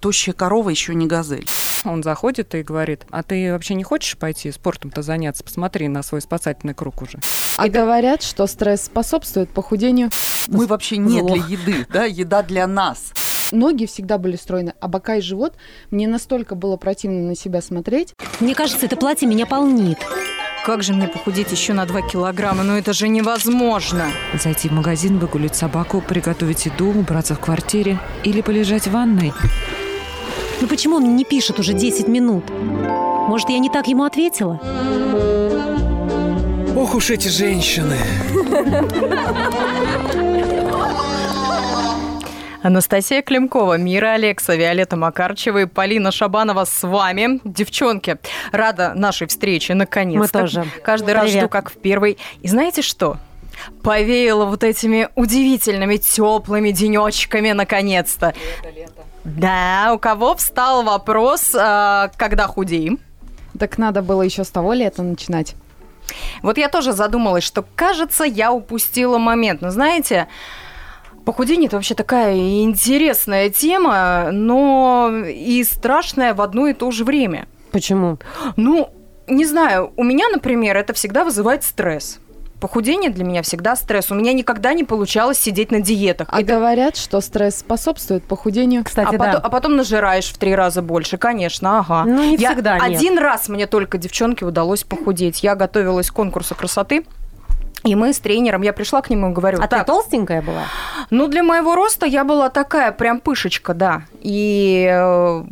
Тощая корова еще не газель. Он заходит и говорит, а ты вообще не хочешь пойти спортом-то заняться? Посмотри на свой спасательный круг уже. А и говорят, что стресс способствует похудению. Мы вообще не для еды, да, еда для нас. Ноги всегда были стройны, а бока и живот мне настолько было противно на себя смотреть. Мне кажется, это платье меня полнит. Как же мне похудеть еще на 2 килограмма? Ну это же невозможно. Зайти в магазин, выгулить собаку, приготовить еду, убраться в квартире или полежать в ванной. Ну почему он не пишет уже 10 минут? Может, я не так ему ответила? Ох уж эти женщины. Анастасия Климкова, Мира Алекса, Виолетта Макарчева и Полина Шабанова с вами. Девчонки, рада нашей встрече, наконец-то. Мы тоже. Каждый раз Привет. жду, как в первый. И знаете что? Повеяло вот этими удивительными теплыми денечками, наконец-то. Да, у кого встал вопрос, а, когда худеем? Так надо было еще с того лета начинать. Вот я тоже задумалась, что, кажется, я упустила момент. Но знаете, похудение это вообще такая интересная тема, но и страшная в одно и то же время. Почему? Ну, не знаю, у меня, например, это всегда вызывает стресс. Похудение для меня всегда стресс. У меня никогда не получалось сидеть на диетах. А И ты- говорят, что стресс способствует похудению. Кстати, а, да. потом, а потом нажираешь в три раза больше, конечно, ага. Ну, не Я- всегда, нет. Один раз мне только, девчонки, удалось похудеть. Я готовилась к конкурсу красоты. И мы с тренером, я пришла к нему и говорю, А ты так, толстенькая была? ну для моего роста я была такая прям пышечка, да. И э,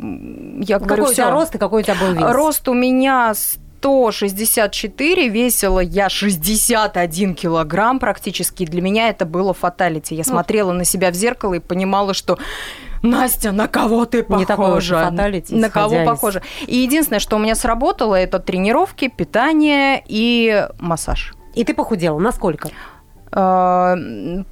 я говорю, какой у тебя рост и какой у тебя был вес? Рост у меня 164, весила я 61 килограмм практически. Для меня это было фаталити. Я смотрела на себя в зеркало и понимала, что Настя, на кого ты похожа? Не такое уж и фаталити, На кого из- похожа? И единственное, что у меня сработало, это тренировки, питание и массаж. И ты похудела. Насколько? Э,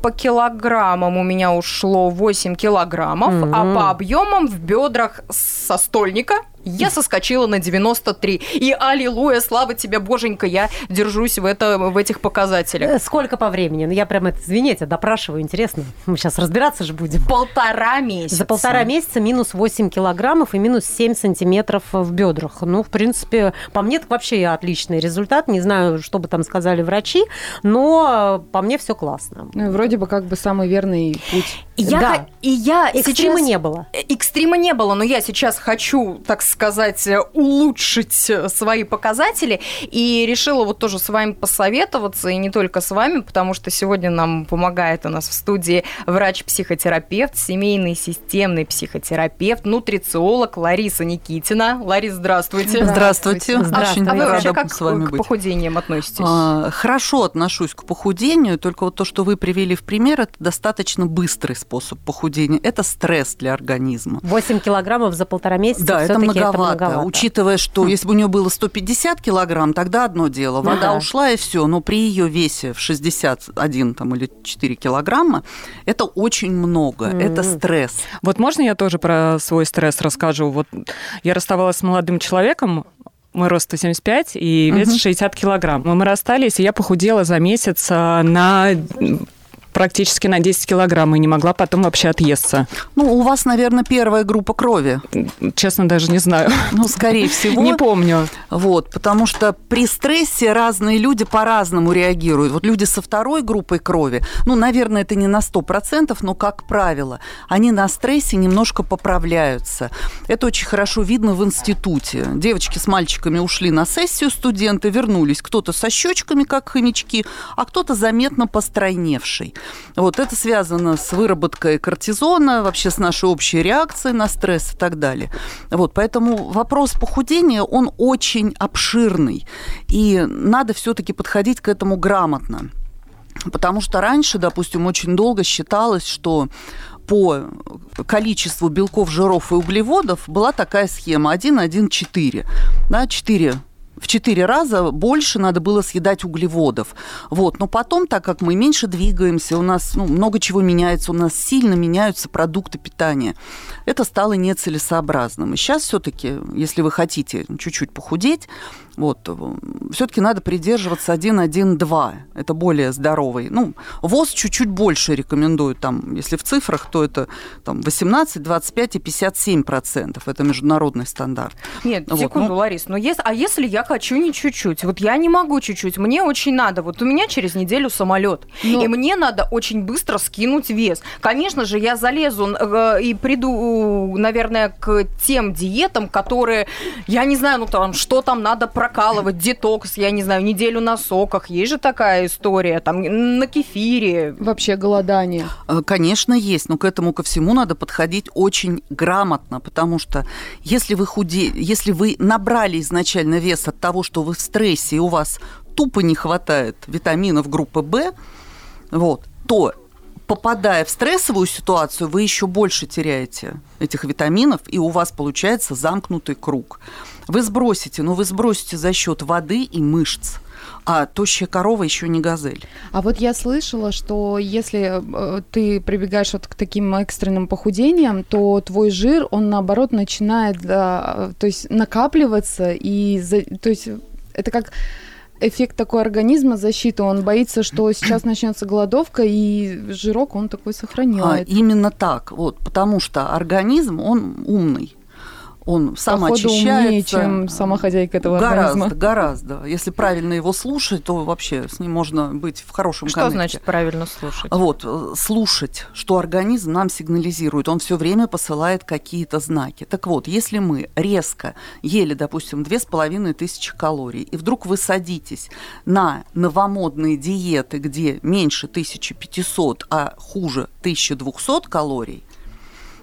По килограммам у меня ушло 8 килограммов, а Мгм. по объемам в бедрах со стольника я соскочила на 93. И аллилуйя, слава тебе, боженька, я держусь в, это, в этих показателях. Э, Сколько по времени? Ну, я прям это, извините, допрашиваю, интересно. Мы сейчас разбираться же будем. Полтора месяца. За полтора месяца минус 8 килограммов и минус 7 сантиметров в бедрах. Ну, в принципе, по мне так вообще отличный результат. Не знаю, что бы там сказали врачи, но э, по мне все классно. Ну, вроде бы как бы самый верный путь. И я, Да. х- и я Экстрима сейчас... не было. Э, Экстрима не было, но я сейчас хочу, так сказать, э, улучшить э, свои показатели и решила вот тоже с вами посоветоваться, и не только с вами, потому что сегодня нам помогает у нас в студии врач-психотерапевт, семейный системный психотерапевт, нутрициолог Лариса Никитина. Ларис, здравствуйте. Здравствуйте. Здравствуйте. Очень А вы вообще рада как с вами к быть. похудениям относитесь? А, Хорошо отношусь к похудению, только вот то, что вы привели в пример, это достаточно быстрый способ похудения. Это стресс для организма. 8 килограммов за полтора месяца. Да, это всё-таки многовато. Учитывая, что если бы у нее было 150 килограмм, тогда одно дело. Ну Вода да. ушла и все. Но при ее весе в 61 там, или 4 килограмма это очень много. Это Мгм. стресс. Вот можно я тоже про свой стресс расскажу? Вот я расставалась с молодым человеком, мой рост 175 и вес Мгм. 60 килограмм. Мы расстались, и я похудела за месяц а, на практически на 10 килограмм и не могла потом вообще отъесться. Ну, у вас, наверное, первая группа крови. Честно, даже не знаю. Ну, скорее всего. Не помню. Вот, потому что при стрессе разные люди по-разному реагируют. Вот люди со второй группой крови, ну, наверное, это не на 100%, но, как правило, они на стрессе немножко поправляются. Это очень хорошо видно в институте. Девочки с мальчиками ушли на сессию, студенты вернулись. Кто-то со щечками, как хомячки, а кто-то заметно постройневший. Вот это связано с выработкой кортизона, вообще с нашей общей реакцией на стресс и так далее. Вот, поэтому вопрос похудения, он очень обширный, и надо все-таки подходить к этому грамотно. Потому что раньше, допустим, очень долго считалось, что по количеству белков, жиров и углеводов была такая схема 1-1-4. Да, 4 в 4 раза больше надо было съедать углеводов. Вот. Но потом, так как мы меньше двигаемся, у нас ну, много чего меняется, у нас сильно меняются продукты питания, это стало нецелесообразным. И сейчас все-таки, если вы хотите чуть-чуть похудеть, вот, все-таки надо придерживаться 1-1-2. Это более здоровый. Ну, ВОЗ чуть-чуть больше рекомендует. Там, если в цифрах, то это там, 18, 25 и 57 процентов. Это международный стандарт. Нет, вот, секунду, ну... Ларис, но если, а если я хочу не чуть-чуть? Вот я не могу чуть-чуть, мне очень надо. Вот у меня через неделю самолет, но... и мне надо очень быстро скинуть вес. Конечно же, я залезу э, и приду, наверное, к тем диетам, которые, я не знаю, ну там, что там надо прокалывать, детокс, я не знаю, неделю на соках. Есть же такая история, там, на кефире. Вообще голодание. Э, конечно, есть, но к этому ко всему надо подходить очень грамотно, потому что если вы худе, если вы набрали изначально вес от того, что вы в стрессе, и у вас тупо не хватает витаминов группы В, вот, то попадая в стрессовую ситуацию, вы еще больше теряете этих витаминов, и у вас получается замкнутый круг. Вы сбросите, но вы сбросите за счет воды и мышц а тощая корова еще не газель. А вот я слышала, что если э, ты прибегаешь вот к таким экстренным похудениям, то твой жир, он наоборот начинает, да, то есть накапливаться и, то есть это как эффект такой организма защиты, он боится, что сейчас начнется голодовка, и жирок он такой сохраняет. А, именно так, вот, потому что организм, он умный он самоочищается. умнее, чем сама хозяйка этого гораздо, организма. Гораздо, Если правильно его слушать, то вообще с ним можно быть в хорошем Что коннекте. значит правильно слушать? Вот, э, слушать, что организм нам сигнализирует. Он все время посылает какие-то знаки. Так вот, если мы резко ели, допустим, две с половиной тысячи калорий, и вдруг вы садитесь на новомодные диеты, где меньше 1500, а хуже 1200 калорий,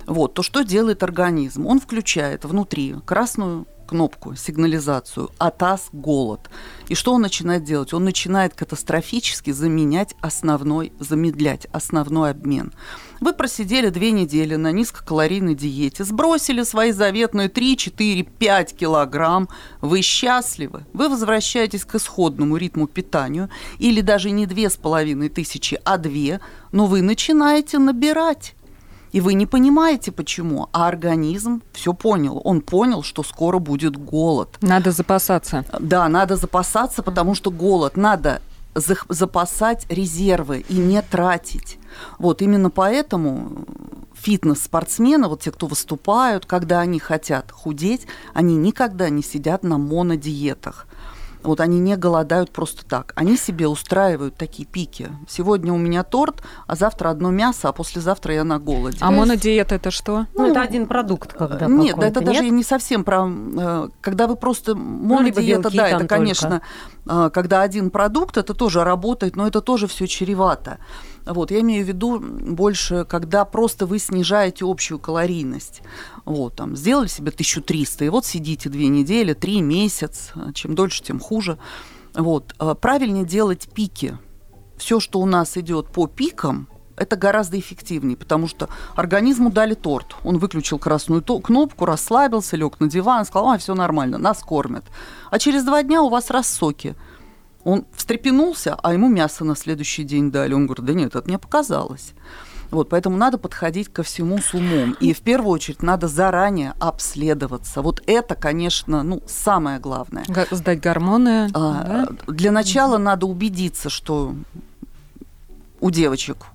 вот, то что делает организм? Он включает внутри красную кнопку, сигнализацию «АТАС – голод». И что он начинает делать? Он начинает катастрофически заменять основной, замедлять основной обмен. Вы просидели две недели на низкокалорийной диете, сбросили свои заветные 3, 4, 5 килограмм, вы счастливы, вы возвращаетесь к исходному ритму питанию, или даже не две с половиной тысячи, а две, но вы начинаете набирать. И вы не понимаете, почему. А организм все понял. Он понял, что скоро будет голод. Надо запасаться. Да, надо запасаться, потому что голод. Надо запасать резервы и не тратить. Вот именно поэтому фитнес-спортсмены, вот те, кто выступают, когда они хотят худеть, они никогда не сидят на монодиетах. Вот они не голодают просто так. Они себе устраивают такие пики. Сегодня у меня торт, а завтра одно мясо, а послезавтра я на голоде. А монодиета это что? Ну, ну это один продукт, когда Нет, да, это нет? даже не совсем про... Э, когда вы просто... Ну, монодиета, ну, да, это, конечно, только. когда один продукт, это тоже работает, но это тоже все чревато. Вот, я имею в виду больше, когда просто вы снижаете общую калорийность. Вот, там, сделали себе 1300, и вот сидите две недели, три месяца, чем дольше, тем хуже. Вот, а правильнее делать пики. Все, что у нас идет по пикам, это гораздо эффективнее, потому что организму дали торт. Он выключил красную кнопку, расслабился, лег на диван, сказал, а, все нормально, нас кормят. А через два дня у вас рассоки. Он встрепенулся, а ему мясо на следующий день дали. Он говорит, да нет, это мне показалось. Вот, поэтому надо подходить ко всему с умом. И в первую очередь надо заранее обследоваться. Вот это, конечно, ну, самое главное. Сдать гормоны. А, да? Для начала надо убедиться, что у девочек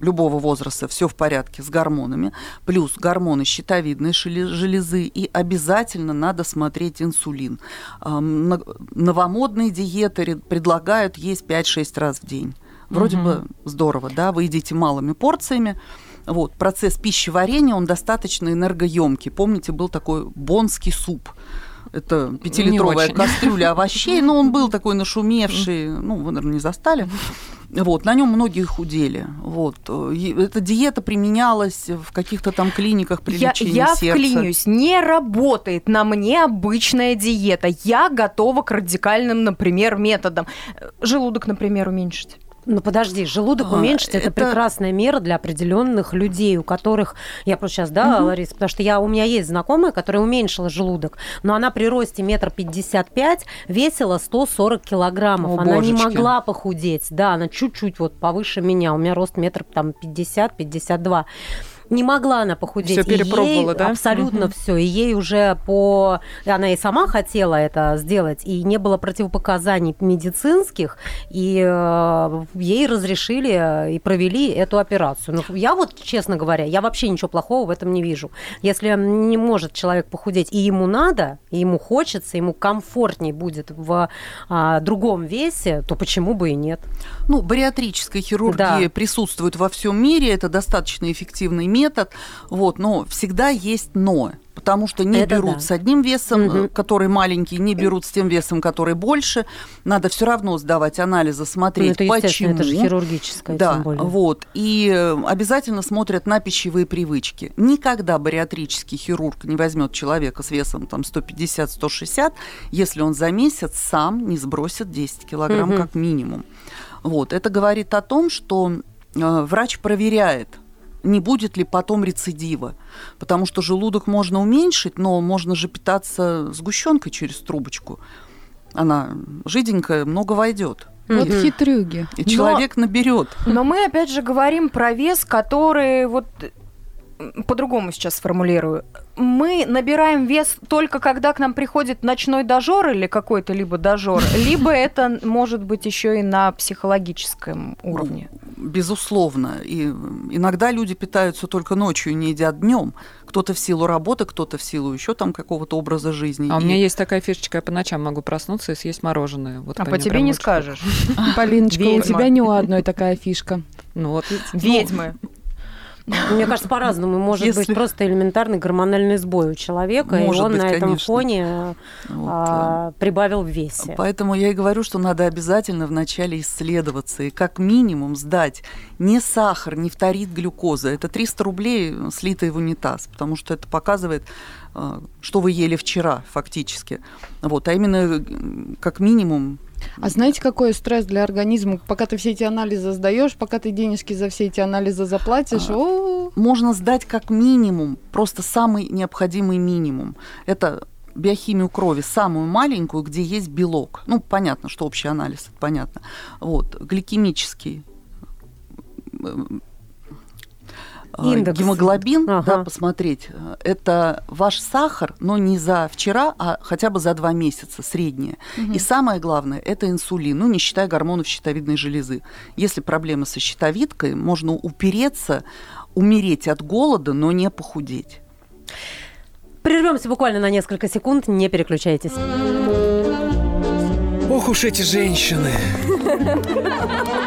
любого возраста все в порядке с гормонами, плюс гормоны щитовидной железы, и обязательно надо смотреть инсулин. Новомодные диеты предлагают есть 5-6 раз в день. Вроде угу. бы здорово, да, вы едите малыми порциями, вот, процесс пищеварения, он достаточно энергоемкий. Помните, был такой бонский суп. Это пятилитровая кастрюля овощей, но он был такой нашумевший, ну, вы, наверное, не застали. Вот, на нем многие худели. Вот. Эта диета применялась в каких-то там клиниках при я, лечении я сердца. Я вклинюсь, не работает на мне обычная диета. Я готова к радикальным, например, методам. Желудок, например, уменьшить Ну подожди, желудок А, уменьшить это, это- прекрасная мера для определенных людей, у которых я просто сейчас, да, Лариса, потому что я у меня есть знакомая, которая уменьшила желудок, но она при росте метр пятьдесят пять весила 140 килограммов, О, она не божечки. могла похудеть, да, она чуть-чуть вот повыше меня, у меня рост метр там 50-52. Не могла она похудеть. Всё И перепробовала, ей да? Абсолютно все. И ей уже по... Она и сама хотела это сделать, и не было противопоказаний медицинских, и э, ей разрешили и провели эту операцию. Ну, я вот, честно говоря, я вообще ничего плохого в этом не вижу. Если не может человек похудеть, и ему надо, и ему хочется, ему комфортней будет в а, другом весе, то почему бы и нет? Ну, бариатрическая хирургия Да. присутствует во всем мире, это достаточно эффективный метод, вот, но всегда есть но. Потому что не Это берут да. с одним весом, э, который маленький, не берут с тем весом, который больше. Надо все равно сдавать анализы, Ну, смотреть, это естественно, почему. это же хирургическое, Да, тем более. вот. И э, обязательно смотрят на пищевые привычки. Никогда бариатрический хирург не возьмет человека с весом там 150-160, если он за месяц сам не сбросит 10 килограмм Мгм. как минимум. Вот. Это говорит о том, что э, врач проверяет, не будет ли потом рецидива. Потому что желудок можно уменьшить, но можно же питаться сгущенкой через трубочку. Она жиденькая, много войдет. Вот И- хитрюги. И человек наберет. Но мы опять же говорим про вес, который вот по-другому сейчас сформулирую. Мы набираем вес только когда к нам приходит ночной дожор или какой-то либо дожор, либо это может быть еще и на психологическом уровне. Безусловно. И иногда люди питаются только ночью не едят днем. Кто-то в силу работы, кто-то в силу еще там какого-то образа жизни. А у И- меня есть такая фишечка, я по ночам могу проснуться и съесть мороженое. Вот А по тебе не скажешь. Полиночка, у тебя не у одной такая фишка. Ну вот. Ведьмы. Мне кажется, по-разному. Может Если- быть просто элементарный гормональный сбой у человека, Может и он быть, на этом конечно. фоне Вот, а, прибавил в э, весе. Поэтому я и говорю, что надо обязательно вначале исследоваться и как минимум сдать не сахар, не фторид глюкоза. Это 300 рублей, слитый в унитаз, потому что это показывает, э, что вы ели вчера фактически. Вот, а именно э, как минимум А знаете, какой стресс для организма? Пока ты все эти анализы сдаешь, пока ты денежки за все эти анализы заплатишь, А, можно сдать как минимум, просто самый необходимый минимум. Это биохимию крови, самую маленькую, где есть белок. Ну, понятно, что общий анализ, это понятно. Вот, гликемический Индекс. гемоглобин, Ага. да, посмотреть, э, это ваш сахар, но не за вчера, а хотя бы за два месяца, среднее. И самое главное, это инсулин, ну, не считая гормонов щитовидной железы. Если проблемы со щитовидкой, можно упереться, умереть от голода, но не похудеть. Прервемся буквально на несколько секунд, не переключайтесь. Ох уж эти женщины.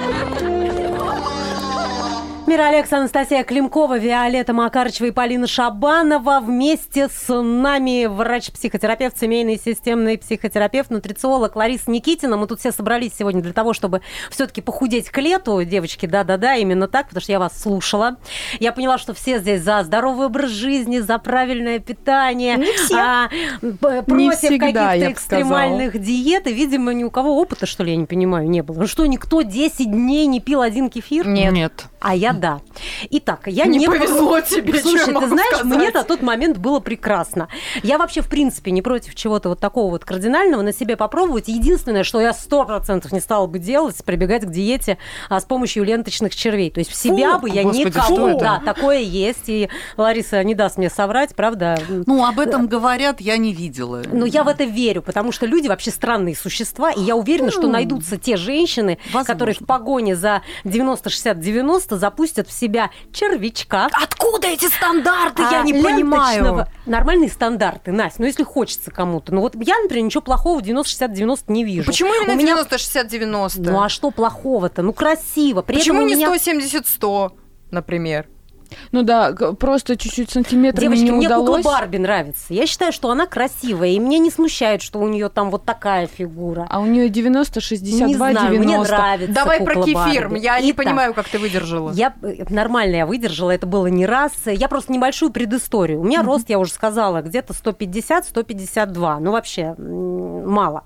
Мира Алекс, Анастасия Климкова, Виолетта Макарычева и Полина Шабанова. Вместе с нами врач-психотерапевт, семейный системный психотерапевт, нутрициолог Лариса Никитина. Мы тут все собрались сегодня для того, чтобы все-таки похудеть к лету. Девочки, да-да-да, именно так, потому что я вас слушала. Я поняла, что все здесь за здоровый образ жизни, за правильное питание. Не все. а, против всегда, каких-то экстремальных диет. И, видимо, ни у кого опыта, что ли, я не понимаю, не было. Ну что, никто 10 дней не пил один кефир? Нет. Нет. А я да. Итак, я Не не, повезло тебе, Слушай, ты знаешь, сказать? мне на тот момент было прекрасно. Я вообще, в принципе, не против чего-то вот такого вот кардинального на себе попробовать. Единственное, что я сто процентов не стала бы делать, прибегать к диете а, с помощью ленточных червей. То есть в себя Фу, бы я господи, никого... Да, такое есть. И Лариса не даст мне соврать, правда? Ну, об этом говорят, я не видела. Но я в это верю, потому что люди вообще странные существа, и я уверена, что найдутся те женщины, Возможно. которые в погоне за 90-60-90 запустят в себя червячка. Откуда эти стандарты? а, я не понимаю. Нормальные стандарты, Настя, ну если хочется кому-то. Ну вот я, например, ничего плохого в 90-60-90 не вижу. Почему именно меня- 90-60-90? Ну а что плохого-то? Ну красиво. При Почему не меня- 170-100, например? Ну да, просто чуть-чуть сантиметрами Девочки, не мне удалось. кукла Барби нравится. Я считаю, что она красивая, и мне не смущает, что у нее там вот такая фигура. А у нее 90, 62, не знаю, 90. мне нравится Давай про кефир. Барби. Я не Итак, понимаю, как ты выдержала. Я нормально я выдержала, это было не раз. Я просто небольшую предысторию. У меня рост, я уже сказала, где-то 150-152. Ну, вообще, мало.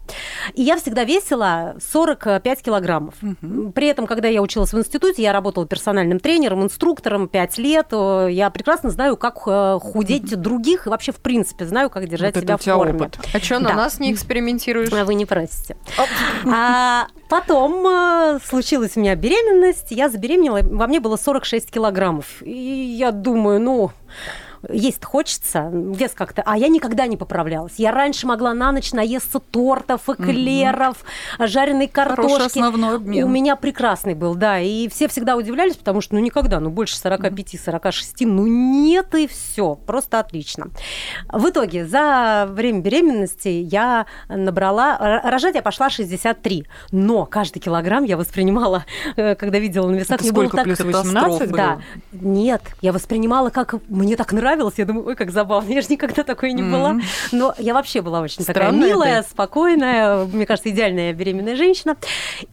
И я всегда весила 45 килограммов. При этом, когда я училась в институте, я работала персональным тренером, инструктором 5 лет. Э, Я прекрасно знаю, как э, худеть других и вообще, в принципе, знаю, как держать Вот себя в форме. опыт. А что, на Да. нас не экспериментируешь? Вы не просите. А потом э, случилась у меня беременность, я забеременела, во мне было 46 килограммов. И я думаю, ну, есть хочется, вес как-то... А я никогда не поправлялась. Я раньше могла на ночь наесться тортов, эклеров, жареной Хороший картошки. основной обмен. У меня прекрасный был, да. И все всегда удивлялись, потому что, ну, никогда, ну, больше 45-46, ну, нет, и все. Просто отлично. В итоге, за время беременности я набрала... Рожать я пошла 63. Но каждый килограмм я воспринимала, э, когда видела на весах, Это сколько, плюс катастрофа 18? была. Да. Нет, я воспринимала, как мне так нравилось. Я думаю, ой, как забавно, я же никогда такой не была. Мгм. Но я вообще была очень такая Странная милая, спокойная, мне кажется, идеальная беременная женщина.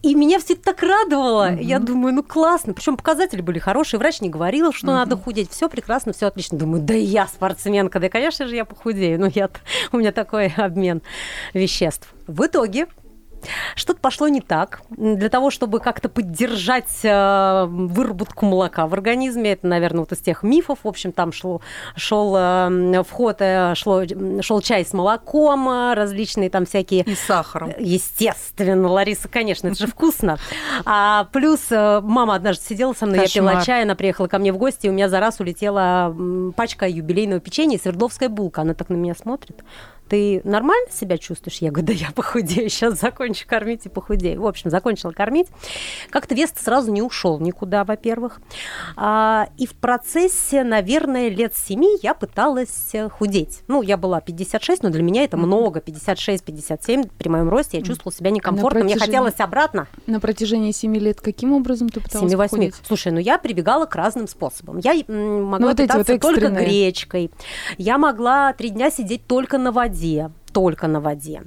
И меня все это так радовало. Я думаю, ну классно. Причем показатели были хорошие. Врач не говорил, что надо худеть. Все прекрасно, все отлично. Думаю, да я спортсменка, да, конечно же, я похудею. Ну, я, у меня такой обмен веществ. В итоге что-то пошло не так. Для того, чтобы как-то поддержать э, выработку молока в организме, это, наверное, вот из тех мифов. В общем, там шло, шел э, вход, э, шло, шел чай с молоком, э, различные там всякие И сахаром. Естественно, Лариса, конечно, это же вкусно. А плюс э, мама однажды сидела со мной, я пила Кошмар. чай, она приехала ко мне в гости, и у меня за раз улетела пачка юбилейного печенья и свердловская булка. Она так на меня смотрит. Ты нормально себя чувствуешь? Я говорю, да я похудею, сейчас закончу кормить и похудею. В общем, закончила кормить. Как-то вес сразу не ушел никуда, во-первых. А, и в процессе, наверное, лет семи я пыталась э, худеть. Ну, я была 56, но для меня это много. 56-57 при моем росте я чувствовала себя некомфортно. Мне хотелось обратно. На протяжении 7 лет каким образом ты пыталась 7-8. похудеть? Слушай, ну я прибегала к разным способам. Я м, могла Ну, вот питаться вот только гречкой. Я могла три дня сидеть только на воде воде только на воде.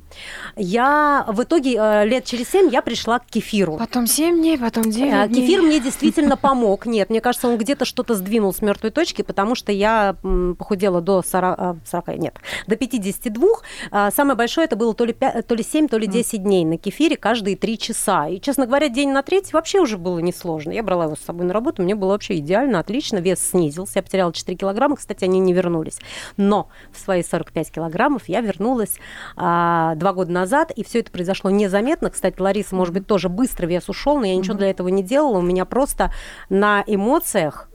Я в итоге э, лет через семь я пришла к кефиру. Потом 7 дней, потом Э, 9 дней. Кефир мне действительно помог. Нет, мне кажется, он где-то что-то сдвинул с мертвой точки, потому что я похудела до 40, а, 40 нет, до 52. А, Самое большое это было то ли, 5, то ли 7, то ли 10 дней на кефире каждые 3 часа. И, честно говоря, день на третий вообще уже было несложно. Я брала его с собой на работу, мне было вообще идеально, отлично. Вес снизился, я потеряла 4 килограмма, кстати, они не вернулись. Но в свои 45 килограммов я вернулась а, два года назад, и все это произошло незаметно. Кстати, Лариса, может быть, тоже быстро вес ушел, но я ничего для этого не делала. У меня просто на эмоциях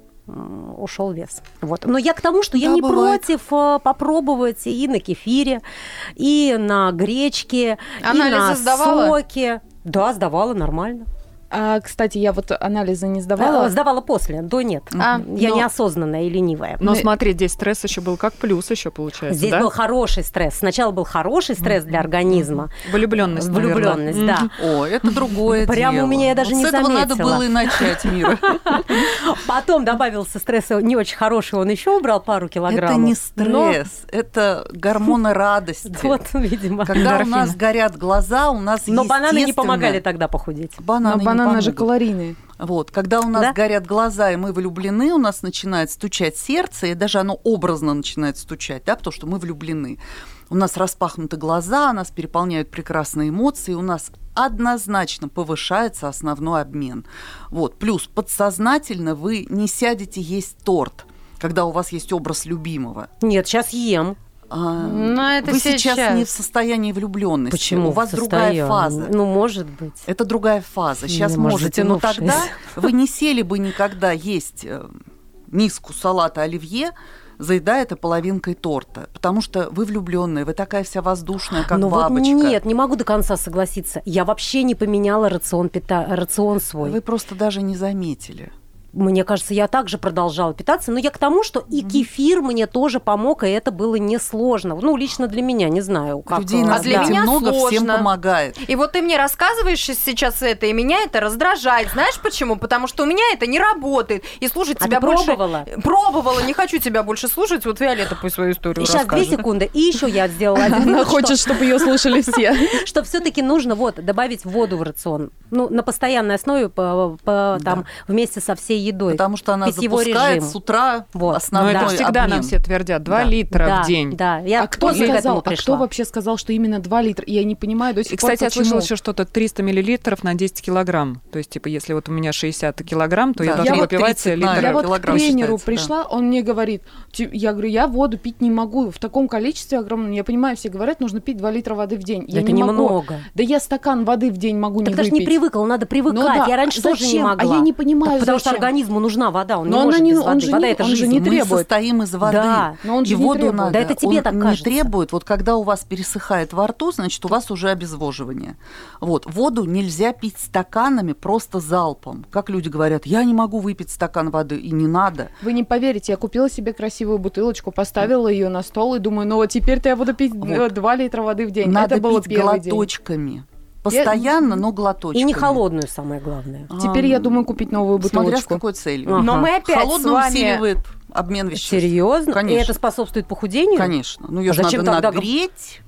ушел вес. Вот. Но я к тому, что я Да, не бывает. против э, попробовать и на кефире, и на гречке, и Анализы на сдавала? соке. Да, сдавала нормально. А, кстати, я вот анализы не сдавала. Э, Сдавала после, до нет. А, я но- неосознанная и ленивая. Но смотри, здесь стресс еще был как плюс еще получается, Здесь да? был хороший стресс. Сначала был хороший стресс для организма. Влюбленность, Влюбленность, да. О, это другое Прямо дело. у меня я даже Вот не С этого надо было и начать, Мира. Потом добавился стресс не очень хороший, он еще убрал пару килограммов. Это не Но- стресс, это гормоны радости. Вот, видимо. Когда у нас горят глаза, у нас Но бананы не помогали тогда похудеть. Бананы Бананы же калорийные. Вот, когда у нас Да? горят глаза, и мы влюблены, у нас начинает стучать сердце, и даже оно образно начинает стучать, да, потому что мы влюблены. У нас распахнуты глаза, нас переполняют прекрасные эмоции, у нас однозначно повышается основной обмен. Вот. Плюс подсознательно вы не сядете есть торт, когда у вас есть образ любимого. Нет, сейчас ем. А, Ну, это вы сейчас. сейчас. не в состоянии влюбленности. Почему? У вас в другая фаза. Ну, может быть. Это другая фаза. Сейчас может, можете, но тогда вы не сели бы никогда есть э, миску салата оливье, заедая это половинкой торта, потому что вы влюбленные, вы такая вся воздушная, как Но бабочка. Ну, вот нет, не могу до конца согласиться. Я вообще не поменяла рацион, пита... рацион свой. Вы просто даже не заметили. Мне кажется, я также продолжала питаться, но я к тому, что и кефир мне тоже помог, и это было несложно. Ну, лично для меня, не знаю, как... Людей э, А для меня много, всем сложно. помогает. И вот ты мне рассказываешь сейчас это, и меня это раздражает. Знаешь почему? Потому что у меня это не работает. И слушать А тебя больше... пробовала? Пробовала, не хочу тебя больше слушать. Вот Виолетта пусть свою историю Сейчас две расскажет. секунды. И еще я сделала один Она вывод, хочет, чтобы ее слушали все. что все-таки нужно вот добавить воду в рацион. Ну, на постоянной основе, по, по- там, вместе со всей своей едой. Потому что она Питьевой запускает режим. с утра Вот. Но основной это всегда обмен. нам все твердят. 2 Да. литра да, в день. Да, я а кто сказал, а кто вообще сказал, что именно 2 литра? Я не понимаю до сих И, пор, кстати, я почему. слышала еще что-то 300 миллилитров на 10 килограмм. То есть, типа, если вот у меня 60 килограмм, то я Да. должна Я вот выпивать 30 на литр. Я вот к тренеру считается, пришла, он мне говорит, я говорю, я воду пить не могу в таком количестве огромном. Я понимаю, все говорят, нужно пить 2 литра воды в день. Я это не могу. немного. Да я стакан воды в день могу Так не даже не выпить. привыкла, надо привыкать. Ну да, Я раньше тоже не? А могла. я не понимаю, Так потому что. Организму нужна вода, он Но не она может не- без он воды. же Вода не- это он же жизнь. не Мы требует. состоим из воды. Да. Но он же и не воду требует. надо. Да это тебе он так не кажется. требует. Вот когда у вас пересыхает во рту, значит, у вас уже обезвоживание. Вот. Воду нельзя пить стаканами просто залпом. Как люди говорят, я не могу выпить стакан воды, и не надо. Вы не поверите, я купила себе красивую бутылочку, поставила ее на стол и думаю, ну вот теперь-то я буду пить Вот. 2 литра воды в день. Надо Это было пить первый день. Постоянно, но глоточками. И не холодную, самое главное. Теперь я думаю купить новую Смотря с бутылочку. какой целью. Ага. Но мы опять Холодно с вами... усиливает обмен веществ. Серьезно? Конечно. И это способствует похудению? Конечно. Ну, ее А же зачем надо тогда нагреть.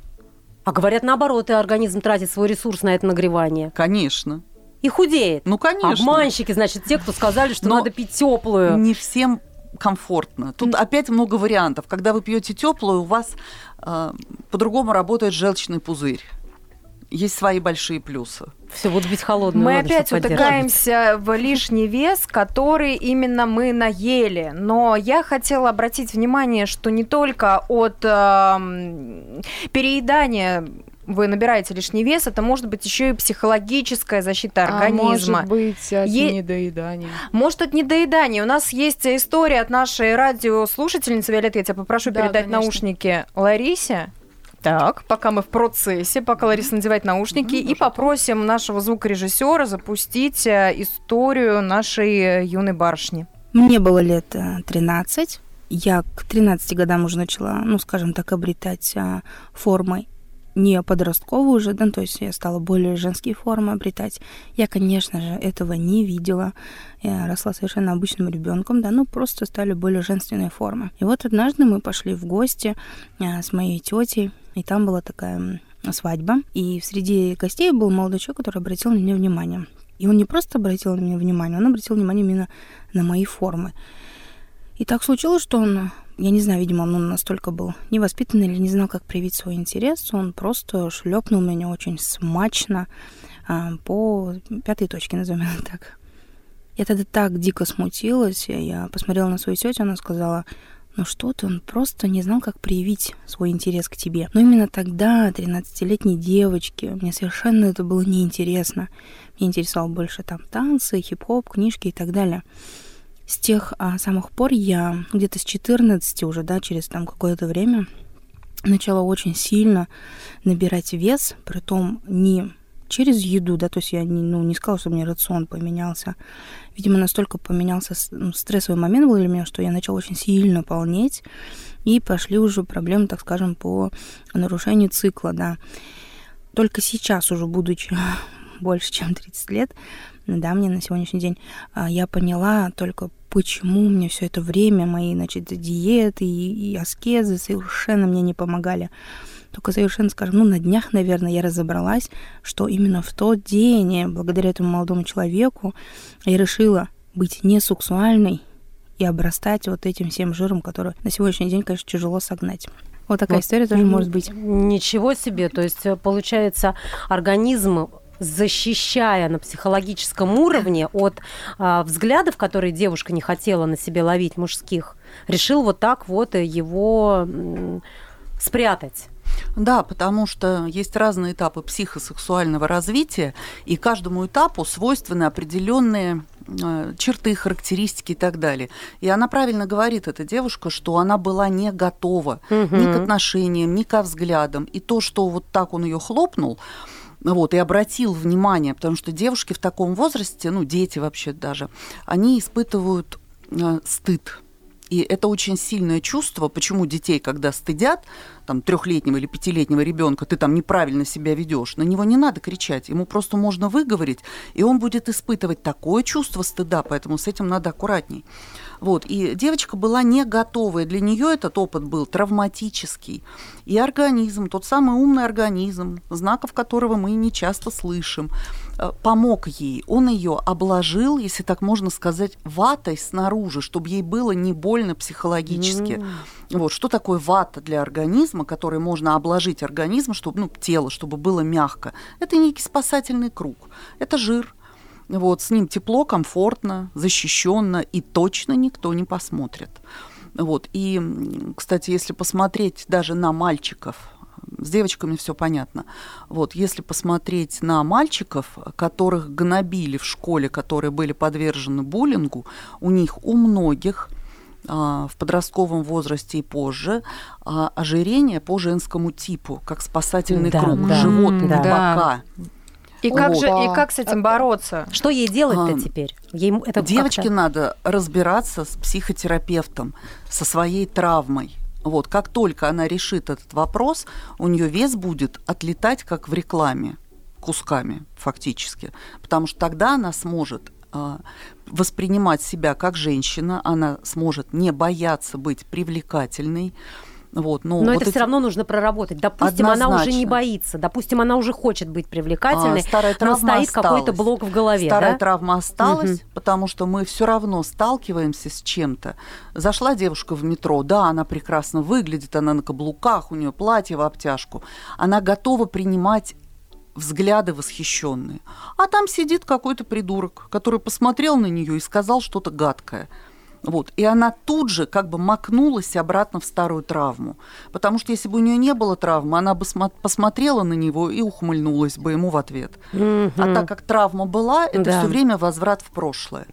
А говорят, наоборот, и организм тратит свой ресурс на это нагревание. Конечно. И худеет. Ну, конечно. Обманщики, значит, те, кто сказали, что Но надо пить теплую. Не всем комфортно. Тут опять много вариантов. Когда вы пьете теплую, у вас э, по-другому работает желчный пузырь. Есть свои большие плюсы. Все, вот пить холодную Мы опять утыкаемся в лишний вес, который именно мы наели. Но я хотела обратить внимание, что не только от эм, переедания вы набираете лишний вес, это может быть еще и психологическая защита А организма. может быть, от Е- недоедания. Может, от недоедания. У нас есть история от нашей радиослушательницы. Виолетта, я тебя попрошу Да, передать конечно. наушники Ларисе. Так, пока мы в процессе, пока Лариса надевает наушники, и попросим нашего звукорежиссера запустить э, историю нашей э, юной барышни. Мне было лет э, 13. Я к 13 годам уже начала, ну, скажем так, обретать формы не подростковую уже, да, то есть я стала более женские формы обретать. Я, конечно же, этого не видела. Я росла совершенно обычным ребенком, да, ну просто стали более женственные формы. И вот однажды мы пошли в гости а, с моей тетей, и там была такая свадьба. И среди гостей был молодой человек, который обратил на меня внимание. И он не просто обратил на меня внимание, он обратил внимание именно на мои формы. И так случилось, что он, я не знаю, видимо, он настолько был невоспитанный или не знал, как проявить свой интерес, он просто шлепнул меня очень смачно а, по пятой точке, назовем это так. Я тогда так дико смутилась, я посмотрела на свою тетю, она сказала, ну что ты, он просто не знал, как проявить свой интерес к тебе. Но именно тогда, 13-летней девочке, мне совершенно это было неинтересно. Меня интересовало больше там танцы, хип-хоп, книжки и так далее. С тех а, самых пор я где-то с 14 уже, да, через там какое-то время начала очень сильно набирать вес, при том не через еду, да, то есть я не, ну, не сказала, что у меня рацион поменялся. Видимо, настолько поменялся ну, стрессовый момент был для меня, что я начала очень сильно полнеть, и пошли уже проблемы, так скажем, по нарушению цикла, да. Только сейчас уже, будучи больше, чем 30 лет, да, мне на сегодняшний день, а, я поняла только, почему мне все это время мои, значит, диеты и, и аскезы совершенно мне не помогали. Только совершенно, скажем, ну, на днях, наверное, я разобралась, что именно в тот день, э, благодаря этому молодому человеку, я решила быть не сексуальной и обрастать вот этим всем жиром, который на сегодняшний день, конечно, тяжело согнать. Вот такая Вот. история тоже может быть. Ничего себе. То есть, э, получается, организм защищая на психологическом уровне от а, взглядов, которые девушка не хотела на себе ловить мужских, решил вот так вот его спрятать. Да, потому что есть разные этапы психосексуального развития, и каждому этапу свойственны определенные э, черты, характеристики и так далее. И она правильно говорит, эта девушка, что она была не готова ни к отношениям, ни ко взглядам. И то, что вот так он ее хлопнул, вот, и обратил внимание, потому что девушки в таком возрасте, ну, дети вообще даже, они испытывают э, стыд. И это очень сильное чувство, почему детей, когда стыдят, там, трехлетнего или пятилетнего ребенка, ты там неправильно себя ведешь, на него не надо кричать, ему просто можно выговорить, и он будет испытывать такое чувство стыда, поэтому с этим надо аккуратней. Вот, и девочка была не готова, и для нее этот опыт был травматический. И организм, тот самый умный организм, знаков которого мы не часто слышим, э, помог ей. Он ее обложил, если так можно сказать, ватой снаружи, чтобы ей было не больно психологически. Mm. Вот, что такое вата для организма, которой можно обложить организм, чтобы, ну, тело, чтобы было мягко? Это некий спасательный круг. Это жир, вот, с ним тепло, комфортно, защищенно, и точно никто не посмотрит. Вот. И, кстати, если посмотреть даже на мальчиков, с девочками все понятно. Вот, если посмотреть на мальчиков, которых гнобили в школе, которые были подвержены буллингу, у них у многих а, в подростковом возрасте и позже а, ожирение по женскому типу, как спасательный да, круг, да, живот, да, бока. И как же, и как с этим бороться? Что ей делать-то а, теперь? Ей это девочке надо разбираться с психотерапевтом, со своей травмой. Вот, как только она решит этот вопрос, у нее вес будет отлетать, как в рекламе, кусками фактически. Потому что тогда она сможет а, воспринимать себя как женщина, она сможет не бояться быть привлекательной, вот, ну, Но вот это эти... все равно нужно проработать. Допустим, Однозначно. она уже не боится, допустим, она уже хочет быть привлекательной, а, старая но стоит какой-то блок в голове. Старая да? травма осталась, угу. потому что мы все равно сталкиваемся с чем-то. Зашла девушка в метро, да, она прекрасно выглядит, она на каблуках, у нее платье в обтяжку, она готова принимать взгляды восхищенные. А там сидит какой-то придурок, который посмотрел на нее и сказал что-то гадкое. Вот. И она тут же как бы макнулась обратно в старую травму. Потому что если бы у нее не было травмы, она бы посмотрела на него и ухмыльнулась бы ему в ответ. Mm-hmm. А так как травма была, это да. все время возврат в прошлое.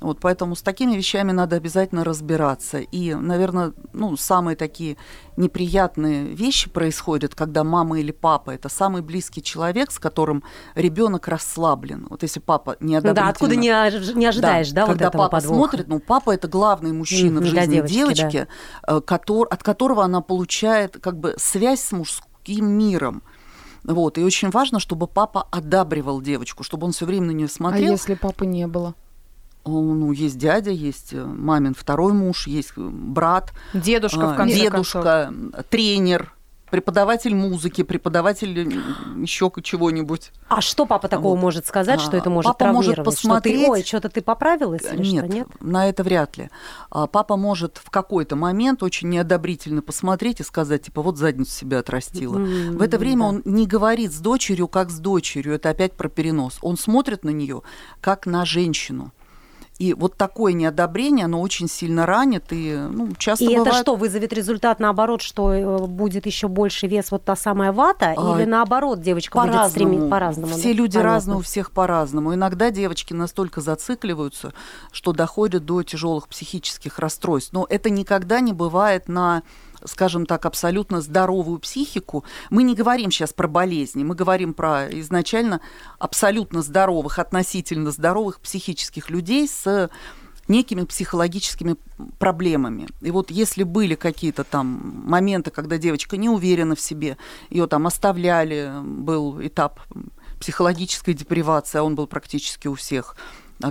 Вот, поэтому с такими вещами надо обязательно разбираться. И, наверное, ну, самые такие неприятные вещи происходят, когда мама или папа это самый близкий человек, с которым ребенок расслаблен. Вот если папа не Ну да, откуда не, ож- не ожидаешь, да, да когда вот этого папа подвоха. смотрит, ну папа это главный мужчина mm, в жизни девочки, девочки да. Э, который, от которого она получает как бы связь с мужским миром. Вот, и очень важно, чтобы папа одабривал девочку, чтобы он все время на нее смотрел. А если папы не было? Ну, есть дядя, есть э, мамин второй муж, есть э, брат. Дедушка, в конце Дедушка, концов. тренер, преподаватель музыки, преподаватель э, еще чего-нибудь. А что папа такого вот. может сказать, что это может папа травмировать? Может посмотреть... Что ты, ой, что-то ты поправилась или нет, что? Нет, на это вряд ли. А папа может в какой-то момент очень неодобрительно посмотреть и сказать, типа, вот задницу себя отрастила. Mm, в это время да. он не говорит с дочерью, как с дочерью. Это опять про перенос. Он смотрит на нее как на женщину. И вот такое неодобрение, оно очень сильно ранит, и ну, часто И бывает... это что, вызовет результат наоборот, что э, будет еще больше вес вот та самая вата, а, или наоборот девочка по будет стремиться по-разному? Все да? люди Понятно. разные, у всех по-разному. Иногда девочки настолько зацикливаются, что доходят до тяжелых психических расстройств. Но это никогда не бывает на скажем так, абсолютно здоровую психику. Мы не говорим сейчас про болезни, мы говорим про изначально абсолютно здоровых, относительно здоровых психических людей с некими психологическими проблемами. И вот если были какие-то там моменты, когда девочка не уверена в себе, ее там оставляли, был этап психологической депривации, а он был практически у всех,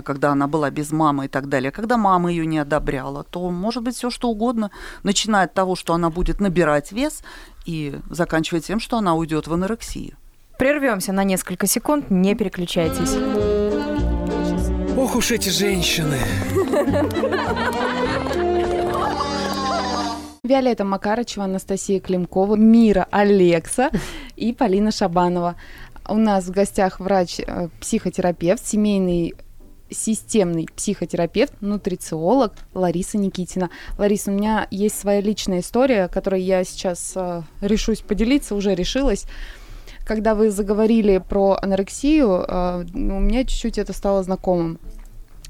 когда она была без мамы и так далее. Когда мама ее не одобряла, то может быть все что угодно, начиная от того, что она будет набирать вес и заканчивая тем, что она уйдет в анорексию. Прервемся на несколько секунд, не переключайтесь. Ох уж эти женщины. Виолетта Макарычева, Анастасия Климкова, Мира Алекса и Полина Шабанова. У нас в гостях врач-психотерапевт, э, семейный системный психотерапевт, нутрициолог Лариса Никитина. Лариса, у меня есть своя личная история, которой я сейчас э, решусь поделиться, уже решилась. Когда вы заговорили про анорексию, э, у меня чуть-чуть это стало знакомым.